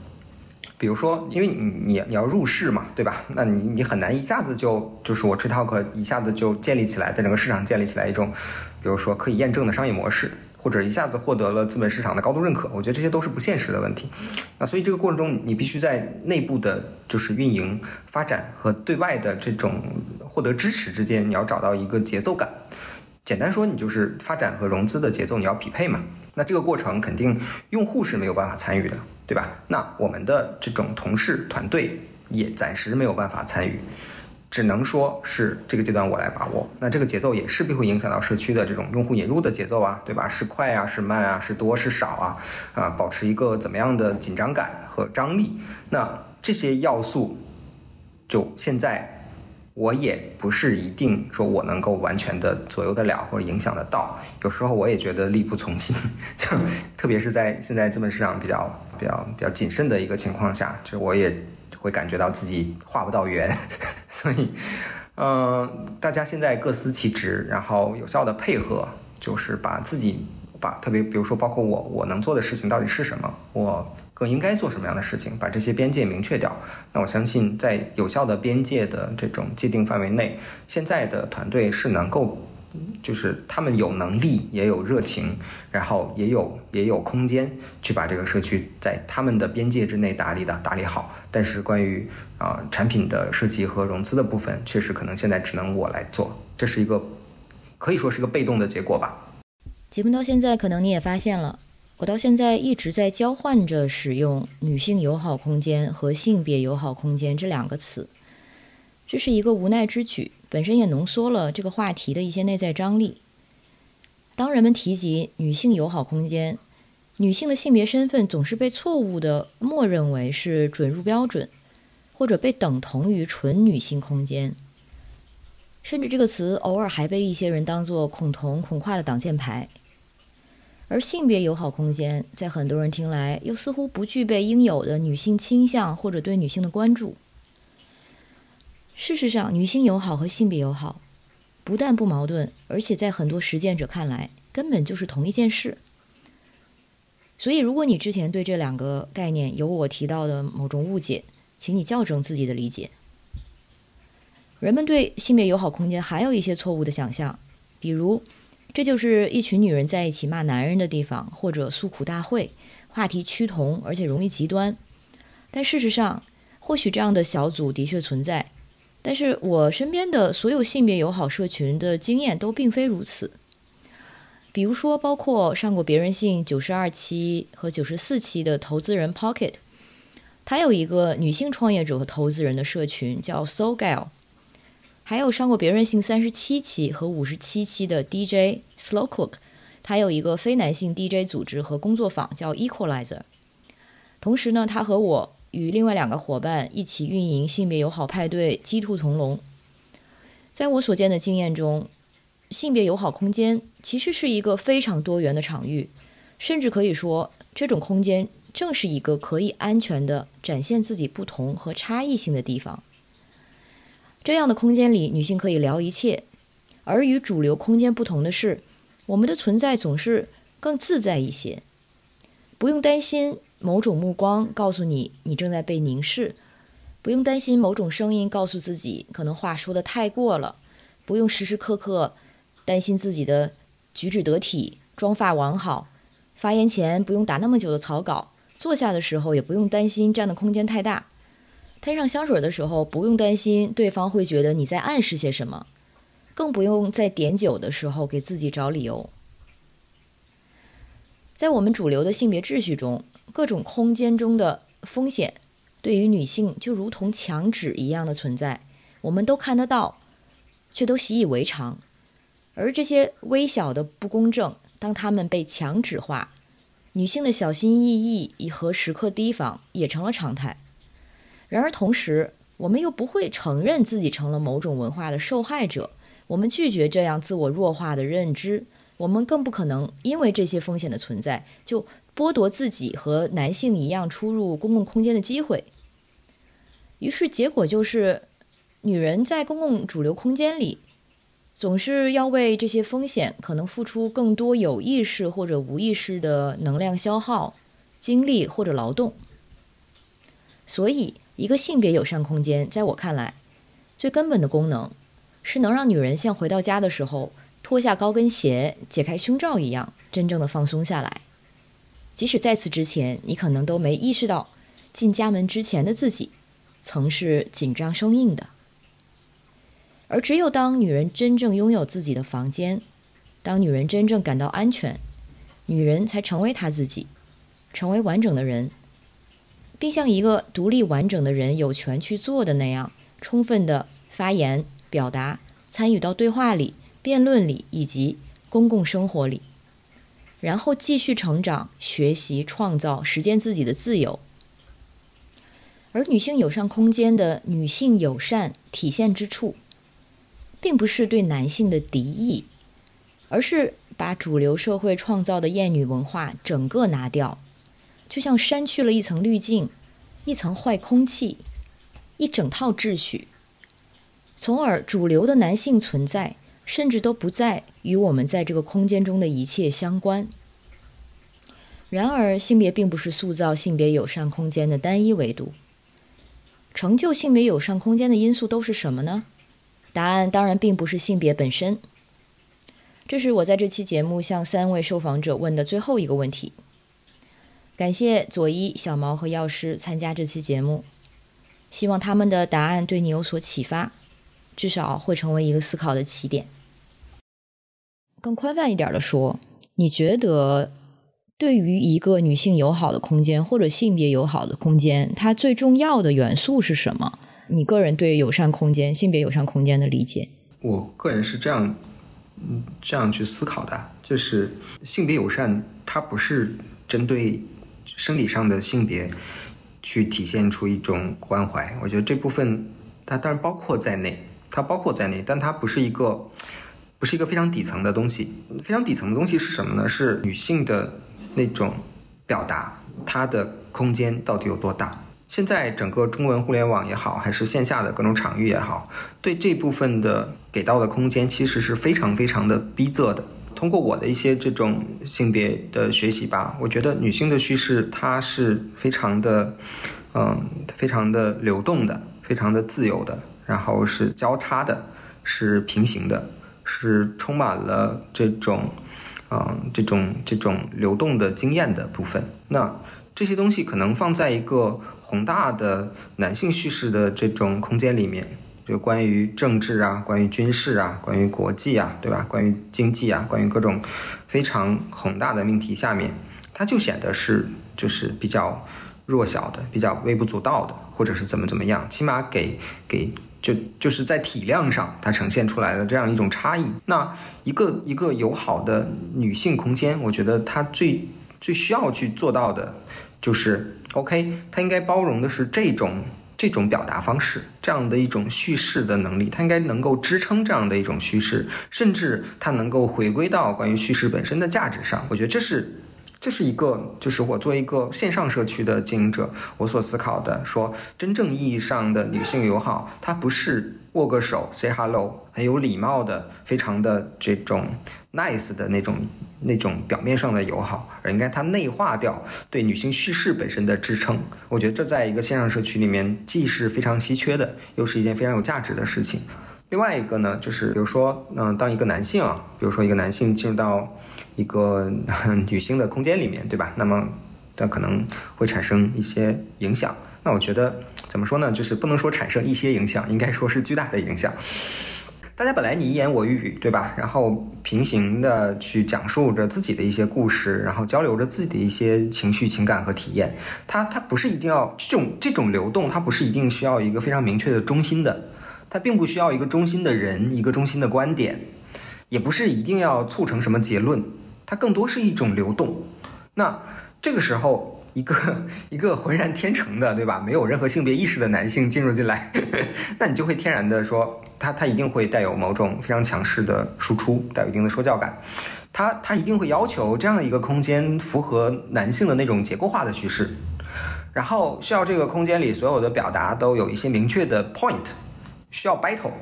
比如说，因为你你你要入市嘛，对吧？那你你很难一下子就就是我 Tree Talk 一下子就建立起来，在整个市场建立起来一种，比如说可以验证的商业模式，或者一下子获得了资本市场的高度认可。我觉得这些都是不现实的问题。那所以这个过程中，你必须在内部的就是运营发展和对外的这种获得支持之间，你要找到一个节奏感。简单说，你就是发展和融资的节奏你要匹配嘛。那这个过程肯定用户是没有办法参与的。对吧？那我们的这种同事团队也暂时没有办法参与，只能说是这个阶段我来把握。那这个节奏也势必会影响到社区的这种用户引入的节奏啊，对吧？是快啊，是慢啊，是多是少啊？啊，保持一个怎么样的紧张感和张力？那这些要素，就现在。我也不是一定说我能够完全的左右得了或者影响得到，有时候我也觉得力不从心，就特别是在现在资本市场比较比较比较谨慎的一个情况下，就我也会感觉到自己画不到圆，所以，嗯，大家现在各司其职，然后有效的配合，就是把自己把特别比如说包括我我能做的事情到底是什么，我。更应该做什么样的事情，把这些边界明确掉。那我相信，在有效的边界的这种界定范围内，现在的团队是能够就是他们有能力，也有热情，然后也有也有空间去把这个社区在他们的边界之内打理的打理好。但是关于啊产品的设计和融资的部分，确实可能现在只能我来做，这是一个可以说是一个被动的结果吧。节目到现在，可能你也发现了，我到现在一直在交换着使用“女性友好空间”和“性别友好空间”这两个词，这是一个无奈之举。本身也浓缩了这个话题的一些内在张力。当人们提及女性友好空间，女性的性别身份总是被错误的默认为是准入标准，或者被等同于纯女性空间。甚至这个词偶尔还被一些人当作恐同恐跨的挡箭牌。而性别友好空间，在很多人听来，又似乎不具备应有的女性倾向或者对女性的关注。事实上，女性友好和性别友好不但不矛盾，而且在很多实践者看来，根本就是同一件事。所以，如果你之前对这两个概念有我提到的某种误解，请你校正自己的理解。人们对性别友好空间还有一些错误的想象，比如，这就是一群女人在一起骂男人的地方，或者诉苦大会，话题趋同，而且容易极端。但事实上，或许这样的小组的确存在。但是我身边的所有性别友好社群的经验都并非如此。比如说，包括上过别人信九十二期和九十四期的投资人 Pocket，他有一个女性创业者和投资人的社群叫 So Gal，还有上过别人信三十七期和五十七期的 DJ Slow Cook，他有一个非男性 DJ 组织和工作坊叫 Equalizer。同时呢，他和我。与另外两个伙伴一起运营性别友好派对“鸡兔同笼”。在我所见的经验中，性别友好空间其实是一个非常多元的场域，甚至可以说，这种空间正是一个可以安全的展现自己不同和差异性的地方。这样的空间里，女性可以聊一切，而与主流空间不同的是，我们的存在总是更自在一些，不用担心。某种目光告诉你，你正在被凝视，不用担心；某种声音告诉自己，可能话说的太过了，不用时时刻刻担心自己的举止得体、妆发完好。发言前不用打那么久的草稿，坐下的时候也不用担心占的空间太大。喷上香水的时候，不用担心对方会觉得你在暗示些什么，更不用在点酒的时候给自己找理由。在我们主流的性别秩序中。各种空间中的风险，对于女性就如同墙纸一样的存在，我们都看得到，却都习以为常。而这些微小的不公正，当它们被墙纸化，女性的小心翼翼和时刻提防也成了常态。然而，同时我们又不会承认自己成了某种文化的受害者，我们拒绝这样自我弱化的认知，我们更不可能因为这些风险的存在就。剥夺自己和男性一样出入公共空间的机会，于是结果就是，女人在公共主流空间里，总是要为这些风险可能付出更多有意识或者无意识的能量消耗、精力或者劳动。所以，一个性别友善空间，在我看来，最根本的功能，是能让女人像回到家的时候脱下高跟鞋、解开胸罩一样，真正的放松下来。即使在此之前，你可能都没意识到，进家门之前的自己，曾是紧张生硬的。而只有当女人真正拥有自己的房间，当女人真正感到安全，女人才成为她自己，成为完整的人，并像一个独立完整的人有权去做的那样，充分的发言、表达、参与到对话里、辩论里以及公共生活里。然后继续成长、学习、创造、实践自己的自由。而女性友善空间的女性友善体现之处，并不是对男性的敌意，而是把主流社会创造的厌女文化整个拿掉，就像删去了一层滤镜、一层坏空气、一整套秩序，从而主流的男性存在。甚至都不再与我们在这个空间中的一切相关。然而，性别并不是塑造性别友善空间的单一维度。成就性别友善空间的因素都是什么呢？答案当然并不是性别本身。这是我在这期节目向三位受访者问的最后一个问题。感谢佐伊、小毛和药师参加这期节目，希望他们的答案对你有所启发，至少会成为一个思考的起点。更宽泛一点的说，你觉得对于一个女性友好的空间或者性别友好的空间，它最重要的元素是什么？你个人对友善空间、性别友善空间的理解？我个人是这样，嗯，这样去思考的，就是性别友善，它不是针对生理上的性别去体现出一种关怀。我觉得这部分它当然包括在内，它包括在内，但它不是一个。不是一个非常底层的东西，非常底层的东西是什么呢？是女性的那种表达，它的空间到底有多大？现在整个中文互联网也好，还是线下的各种场域也好，对这部分的给到的空间其实是非常非常的逼仄的。通过我的一些这种性别的学习吧，我觉得女性的叙事它是非常的，嗯，非常的流动的，非常的自由的，然后是交叉的，是平行的。是充满了这种，嗯，这种这种流动的经验的部分。那这些东西可能放在一个宏大的男性叙事的这种空间里面，就关于政治啊，关于军事啊，关于国际啊，对吧？关于经济啊，关于各种非常宏大的命题下面，它就显得是就是比较弱小的，比较微不足道的，或者是怎么怎么样，起码给给。就就是在体量上，它呈现出来的这样一种差异。那一个一个友好的女性空间，我觉得它最最需要去做到的，就是，OK，它应该包容的是这种这种表达方式，这样的一种叙事的能力，它应该能够支撑这样的一种叙事，甚至它能够回归到关于叙事本身的价值上。我觉得这是。这是一个，就是我作为一个线上社区的经营者，我所思考的，说真正意义上的女性友好，它不是握个手 say hello，很有礼貌的，非常的这种 nice 的那种那种表面上的友好，而应该它内化掉对女性叙事本身的支撑。我觉得这在一个线上社区里面，既是非常稀缺的，又是一件非常有价值的事情。另外一个呢，就是比如说，嗯，当一个男性啊，比如说一个男性进入到一个 女性的空间里面，对吧？那么它可能会产生一些影响。那我觉得怎么说呢？就是不能说产生一些影响，应该说是巨大的影响。大家本来你一言我一语，对吧？然后平行的去讲述着自己的一些故事，然后交流着自己的一些情绪、情感和体验。它它不是一定要这种这种流动，它不是一定需要一个非常明确的中心的。它并不需要一个中心的人，一个中心的观点，也不是一定要促成什么结论，它更多是一种流动。那这个时候，一个 一个浑然天成的，对吧？没有任何性别意识的男性进入进来，那你就会天然的说，他他一定会带有某种非常强势的输出，带有一定的说教感。他他一定会要求这样的一个空间符合男性的那种结构化的叙事，然后需要这个空间里所有的表达都有一些明确的 point。需要 battle，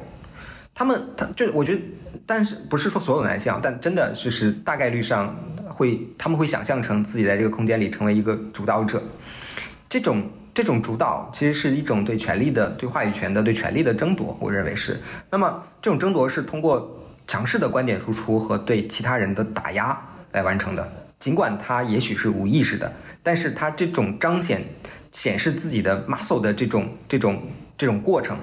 他们他就我觉得，但是不是说所有男性，但真的就是大概率上会他们会想象成自己在这个空间里成为一个主导者，这种这种主导其实是一种对权力的、对话语权的、对权力的争夺，我认为是。那么这种争夺是通过强势的观点输出和对其他人的打压来完成的，尽管他也许是无意识的，但是他这种彰显显示自己的 muscle 的这种这种这种过程。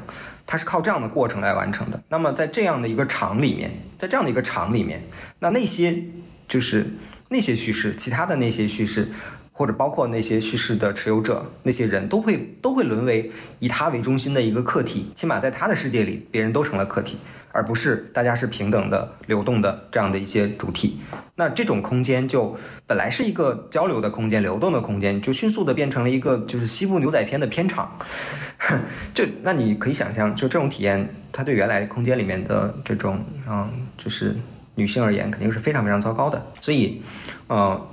它是靠这样的过程来完成的。那么，在这样的一个场里面，在这样的一个场里面，那那些就是那些叙事，其他的那些叙事，或者包括那些叙事的持有者，那些人都会都会沦为以他为中心的一个客体。起码在他的世界里，别人都成了客体。而不是大家是平等的、流动的这样的一些主体，那这种空间就本来是一个交流的空间、流动的空间，就迅速的变成了一个就是西部牛仔片的片场。就那你可以想象，就这种体验，它对原来空间里面的这种嗯，就是女性而言，肯定是非常非常糟糕的。所以，呃，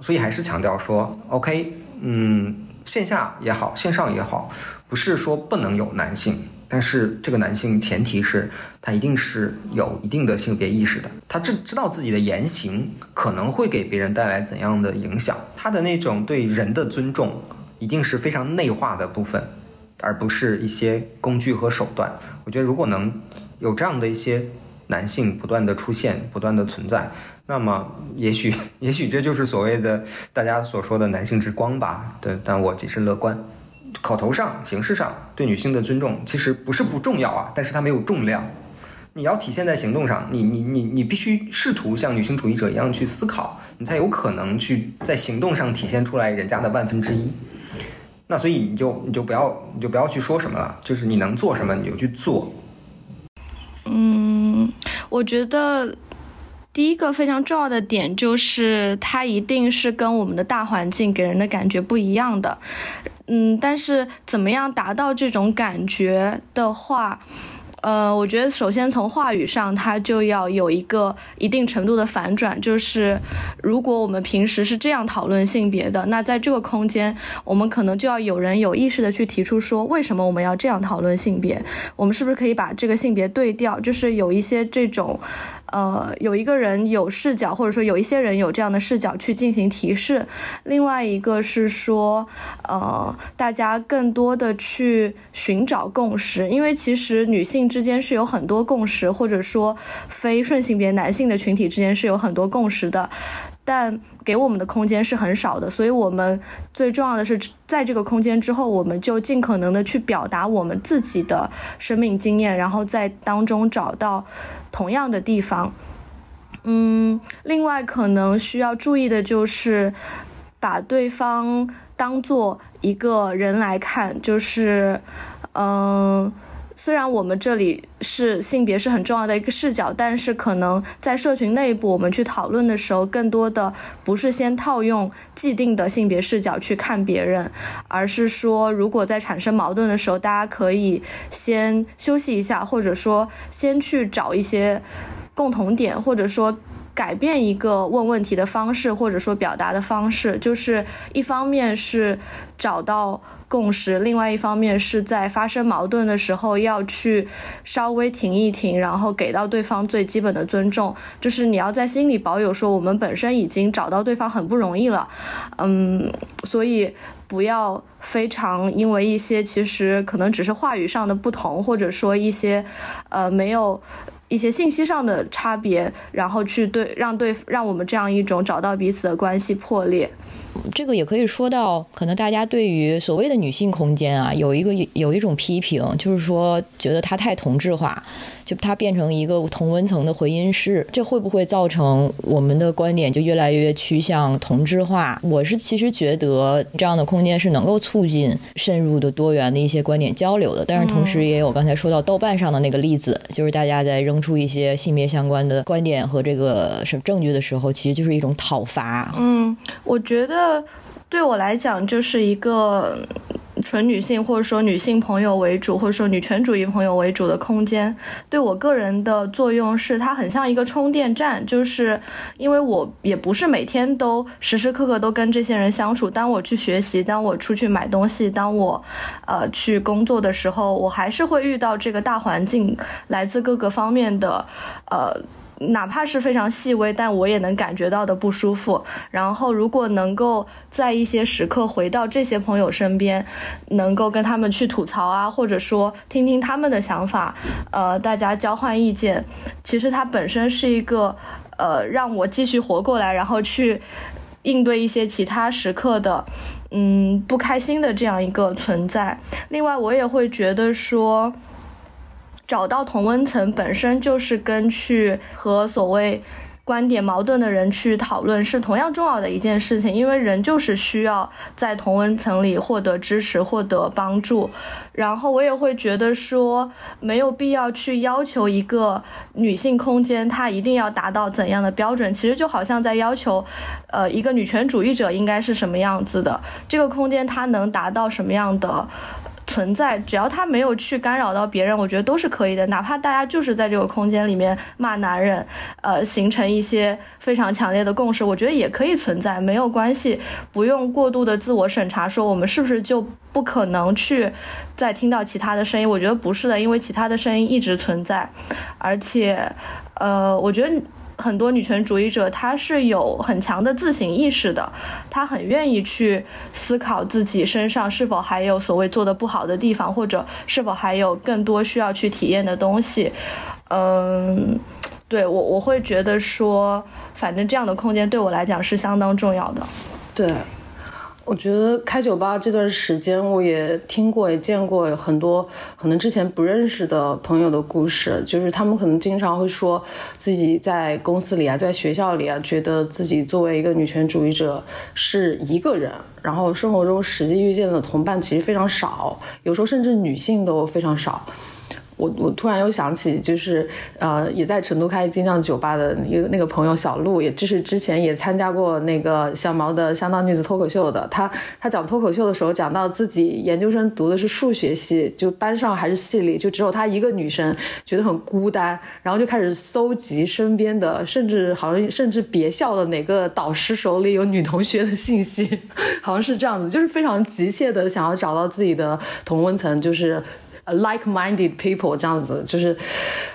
所以还是强调说，OK，嗯，线下也好，线上也好，不是说不能有男性。但是这个男性前提是他一定是有一定的性别意识的，他知知道自己的言行可能会给别人带来怎样的影响，他的那种对人的尊重一定是非常内化的部分，而不是一些工具和手段。我觉得如果能有这样的一些男性不断的出现，不断的存在。那么，也许，也许这就是所谓的大家所说的男性之光吧。对，但我谨慎乐观。口头上、形式上对女性的尊重，其实不是不重要啊，但是它没有重量。你要体现在行动上，你你你你必须试图像女性主义者一样去思考，你才有可能去在行动上体现出来人家的万分之一。那所以你就你就不要你就不要去说什么了，就是你能做什么你就去做。嗯，我觉得第一个非常重要的点就是它一定是跟我们的大环境给人的感觉不一样的。嗯，但是怎么样达到这种感觉的话？呃，我觉得首先从话语上，它就要有一个一定程度的反转。就是如果我们平时是这样讨论性别的，那在这个空间，我们可能就要有人有意识的去提出说，为什么我们要这样讨论性别？我们是不是可以把这个性别对调？就是有一些这种，呃，有一个人有视角，或者说有一些人有这样的视角去进行提示。另外一个是说，呃，大家更多的去寻找共识，因为其实女性。之间是有很多共识，或者说非顺性别男性的群体之间是有很多共识的，但给我们的空间是很少的。所以，我们最重要的是在这个空间之后，我们就尽可能的去表达我们自己的生命经验，然后在当中找到同样的地方。嗯，另外可能需要注意的就是把对方当做一个人来看，就是嗯。虽然我们这里是性别是很重要的一个视角，但是可能在社群内部，我们去讨论的时候，更多的不是先套用既定的性别视角去看别人，而是说，如果在产生矛盾的时候，大家可以先休息一下，或者说先去找一些共同点，或者说。改变一个问问题的方式，或者说表达的方式，就是一方面是找到共识，另外一方面是在发生矛盾的时候要去稍微停一停，然后给到对方最基本的尊重。就是你要在心里保有说，我们本身已经找到对方很不容易了，嗯，所以不要非常因为一些其实可能只是话语上的不同，或者说一些呃没有。一些信息上的差别，然后去对让对让我们这样一种找到彼此的关系破裂。这个也可以说到，可能大家对于所谓的女性空间啊，有一个有一种批评，就是说觉得它太同质化，就它变成一个同温层的回音室，这会不会造成我们的观点就越来越趋向同质化？我是其实觉得这样的空间是能够促进深入的多元的一些观点交流的，但是同时也有刚才说到豆瓣上的那个例子，就是大家在扔出一些性别相关的观点和这个什么证据的时候，其实就是一种讨伐。嗯，我觉得。对我来讲，就是一个纯女性或者说女性朋友为主，或者说女权主义朋友为主的空间。对我个人的作用是，它很像一个充电站，就是因为我也不是每天都时时刻刻都跟这些人相处。当我去学习，当我出去买东西，当我呃去工作的时候，我还是会遇到这个大环境来自各个方面的呃。哪怕是非常细微，但我也能感觉到的不舒服。然后，如果能够在一些时刻回到这些朋友身边，能够跟他们去吐槽啊，或者说听听他们的想法，呃，大家交换意见，其实它本身是一个，呃，让我继续活过来，然后去应对一些其他时刻的，嗯，不开心的这样一个存在。另外，我也会觉得说。找到同温层本身就是跟去和所谓观点矛盾的人去讨论是同样重要的一件事情，因为人就是需要在同温层里获得支持、获得帮助。然后我也会觉得说，没有必要去要求一个女性空间它一定要达到怎样的标准，其实就好像在要求，呃，一个女权主义者应该是什么样子的，这个空间它能达到什么样的。存在，只要他没有去干扰到别人，我觉得都是可以的。哪怕大家就是在这个空间里面骂男人，呃，形成一些非常强烈的共识，我觉得也可以存在，没有关系，不用过度的自我审查，说我们是不是就不可能去再听到其他的声音？我觉得不是的，因为其他的声音一直存在，而且，呃，我觉得。很多女权主义者，她是有很强的自省意识的，她很愿意去思考自己身上是否还有所谓做的不好的地方，或者是否还有更多需要去体验的东西。嗯，对我我会觉得说，反正这样的空间对我来讲是相当重要的。对。我觉得开酒吧这段时间，我也听过，也见过很多可能之前不认识的朋友的故事。就是他们可能经常会说自己在公司里啊，在学校里啊，觉得自己作为一个女权主义者是一个人，然后生活中实际遇见的同伴其实非常少，有时候甚至女性都非常少。我我突然又想起，就是呃，也在成都开金酿酒吧的一个那个朋友小鹿，也就是之前也参加过那个小毛的香当女子脱口秀的。他他讲脱口秀的时候，讲到自己研究生读的是数学系，就班上还是系里就只有他一个女生，觉得很孤单，然后就开始搜集身边的，甚至好像甚至别校的哪个导师手里有女同学的信息，好像是这样子，就是非常急切的想要找到自己的同温层，就是。Like-minded people 这样子，就是，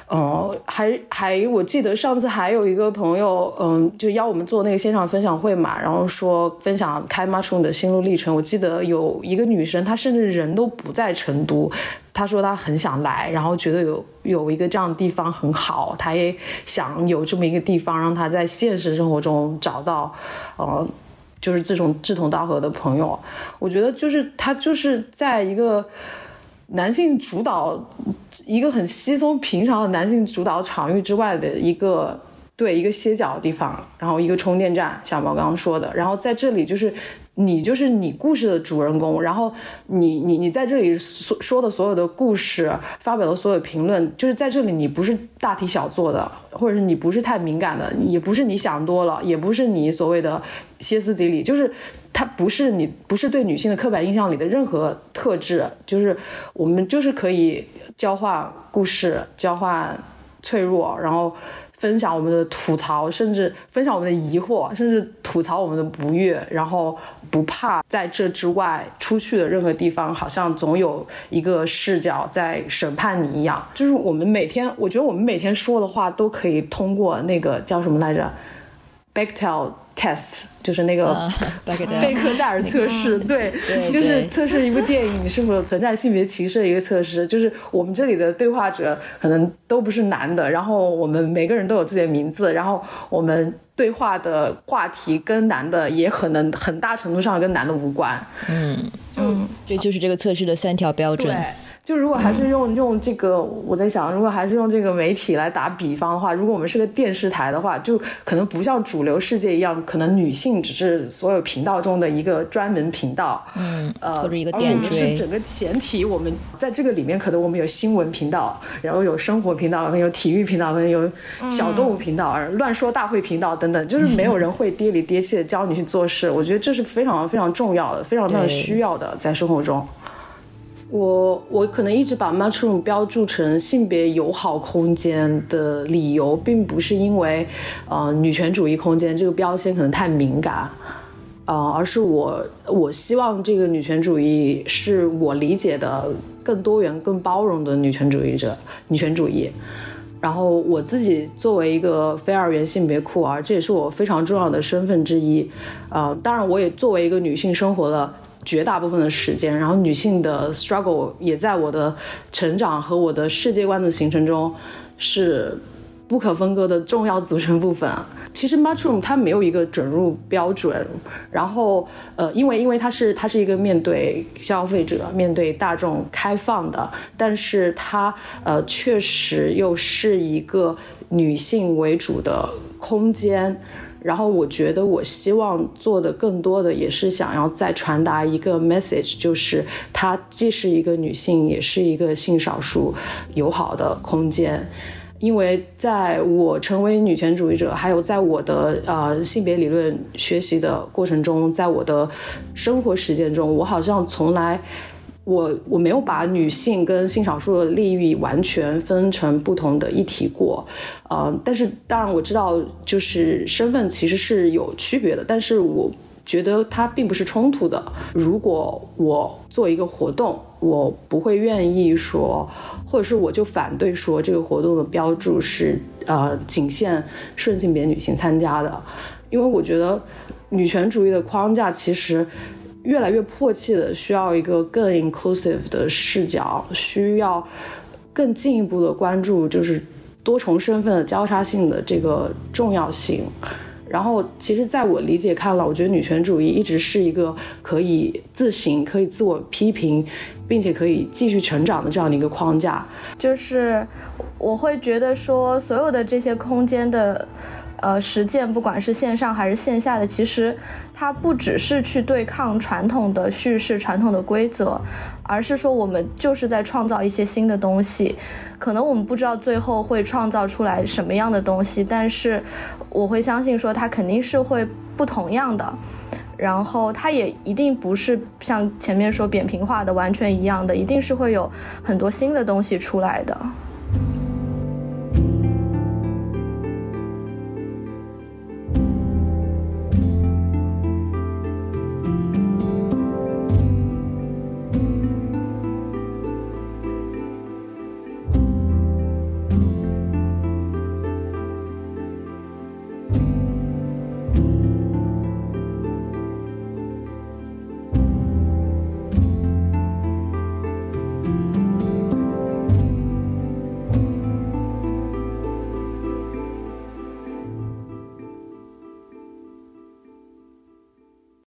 嗯，还还，我记得上次还有一个朋友，嗯，就邀我们做那个线上分享会嘛，然后说分享开马术的心路历程。我记得有一个女生，她甚至人都不在成都，她说她很想来，然后觉得有有一个这样的地方很好，她也想有这么一个地方，让她在现实生活中找到，呃，就是这种志同道合的朋友。我觉得就是她就是在一个。男性主导一个很稀松平常的男性主导场域之外的一个对一个歇脚的地方，然后一个充电站，小毛刚刚说的，然后在这里就是你就是你故事的主人公，然后你你你在这里说说的所有的故事，发表的所有评论，就是在这里你不是大题小做的，或者是你不是太敏感的，也不是你想多了，也不是你所谓的歇斯底里，就是。它不是你不是对女性的刻板印象里的任何特质，就是我们就是可以交换故事，交换脆弱，然后分享我们的吐槽，甚至分享我们的疑惑，甚至吐槽我们的不悦，然后不怕在这之外出去的任何地方，好像总有一个视角在审判你一样。就是我们每天，我觉得我们每天说的话都可以通过那个叫什么来着 b e c t e l。Test 就是那个 贝克戴尔测试，对，就是测试一部电影是否存在性别歧视的一个测试。就是我们这里的对话者可能都不是男的，然后我们每个人都有自己的名字，然后我们对话的话题跟男的也可能很大程度上跟男的无关。嗯嗯，这就是这个测试的三条标准。就如果还是用用这个，我在想，如果还是用这个媒体来打比方的话，如果我们是个电视台的话，就可能不像主流世界一样，可能女性只是所有频道中的一个专门频道，嗯，呃，或者一个。是整个前提，我们在这个里面，可能我们有新闻频道，然后有生活频道，可能有体育频道，可能有小动物频道，而乱说大会频道等等，就是没有人会跌里跌气的教你去做事。我觉得这是非常非常重要的，非常非常需要的，在生活中。我我可能一直把 mushroom 标注成性别友好空间的理由，并不是因为，呃，女权主义空间这个标签可能太敏感，呃，而是我我希望这个女权主义是我理解的更多元、更包容的女权主义者、女权主义。然后我自己作为一个非二元性别酷儿，这也是我非常重要的身份之一。呃，当然我也作为一个女性生活的。绝大部分的时间，然后女性的 struggle 也在我的成长和我的世界观的形成中是不可分割的重要组成部分。其实 mushroom 它没有一个准入标准，然后呃，因为因为它是它是一个面对消费者、面对大众开放的，但是它呃确实又是一个女性为主的空间。然后我觉得，我希望做的更多的也是想要再传达一个 message，就是它既是一个女性，也是一个性少数友好的空间。因为在我成为女权主义者，还有在我的呃性别理论学习的过程中，在我的生活实践中，我好像从来。我我没有把女性跟性少数的利益完全分成不同的议题过，呃，但是当然我知道，就是身份其实是有区别的，但是我觉得它并不是冲突的。如果我做一个活动，我不会愿意说，或者是我就反对说这个活动的标注是呃仅限顺性别女性参加的，因为我觉得女权主义的框架其实。越来越迫切的需要一个更 inclusive 的视角，需要更进一步的关注，就是多重身份的交叉性的这个重要性。然后，其实在我理解看来，我觉得女权主义一直是一个可以自省、可以自我批评，并且可以继续成长的这样的一个框架。就是我会觉得说，所有的这些空间的。呃，实践不管是线上还是线下的，其实它不只是去对抗传统的叙事、传统的规则，而是说我们就是在创造一些新的东西。可能我们不知道最后会创造出来什么样的东西，但是我会相信说它肯定是会不同样的，然后它也一定不是像前面说扁平化的完全一样的，一定是会有很多新的东西出来的。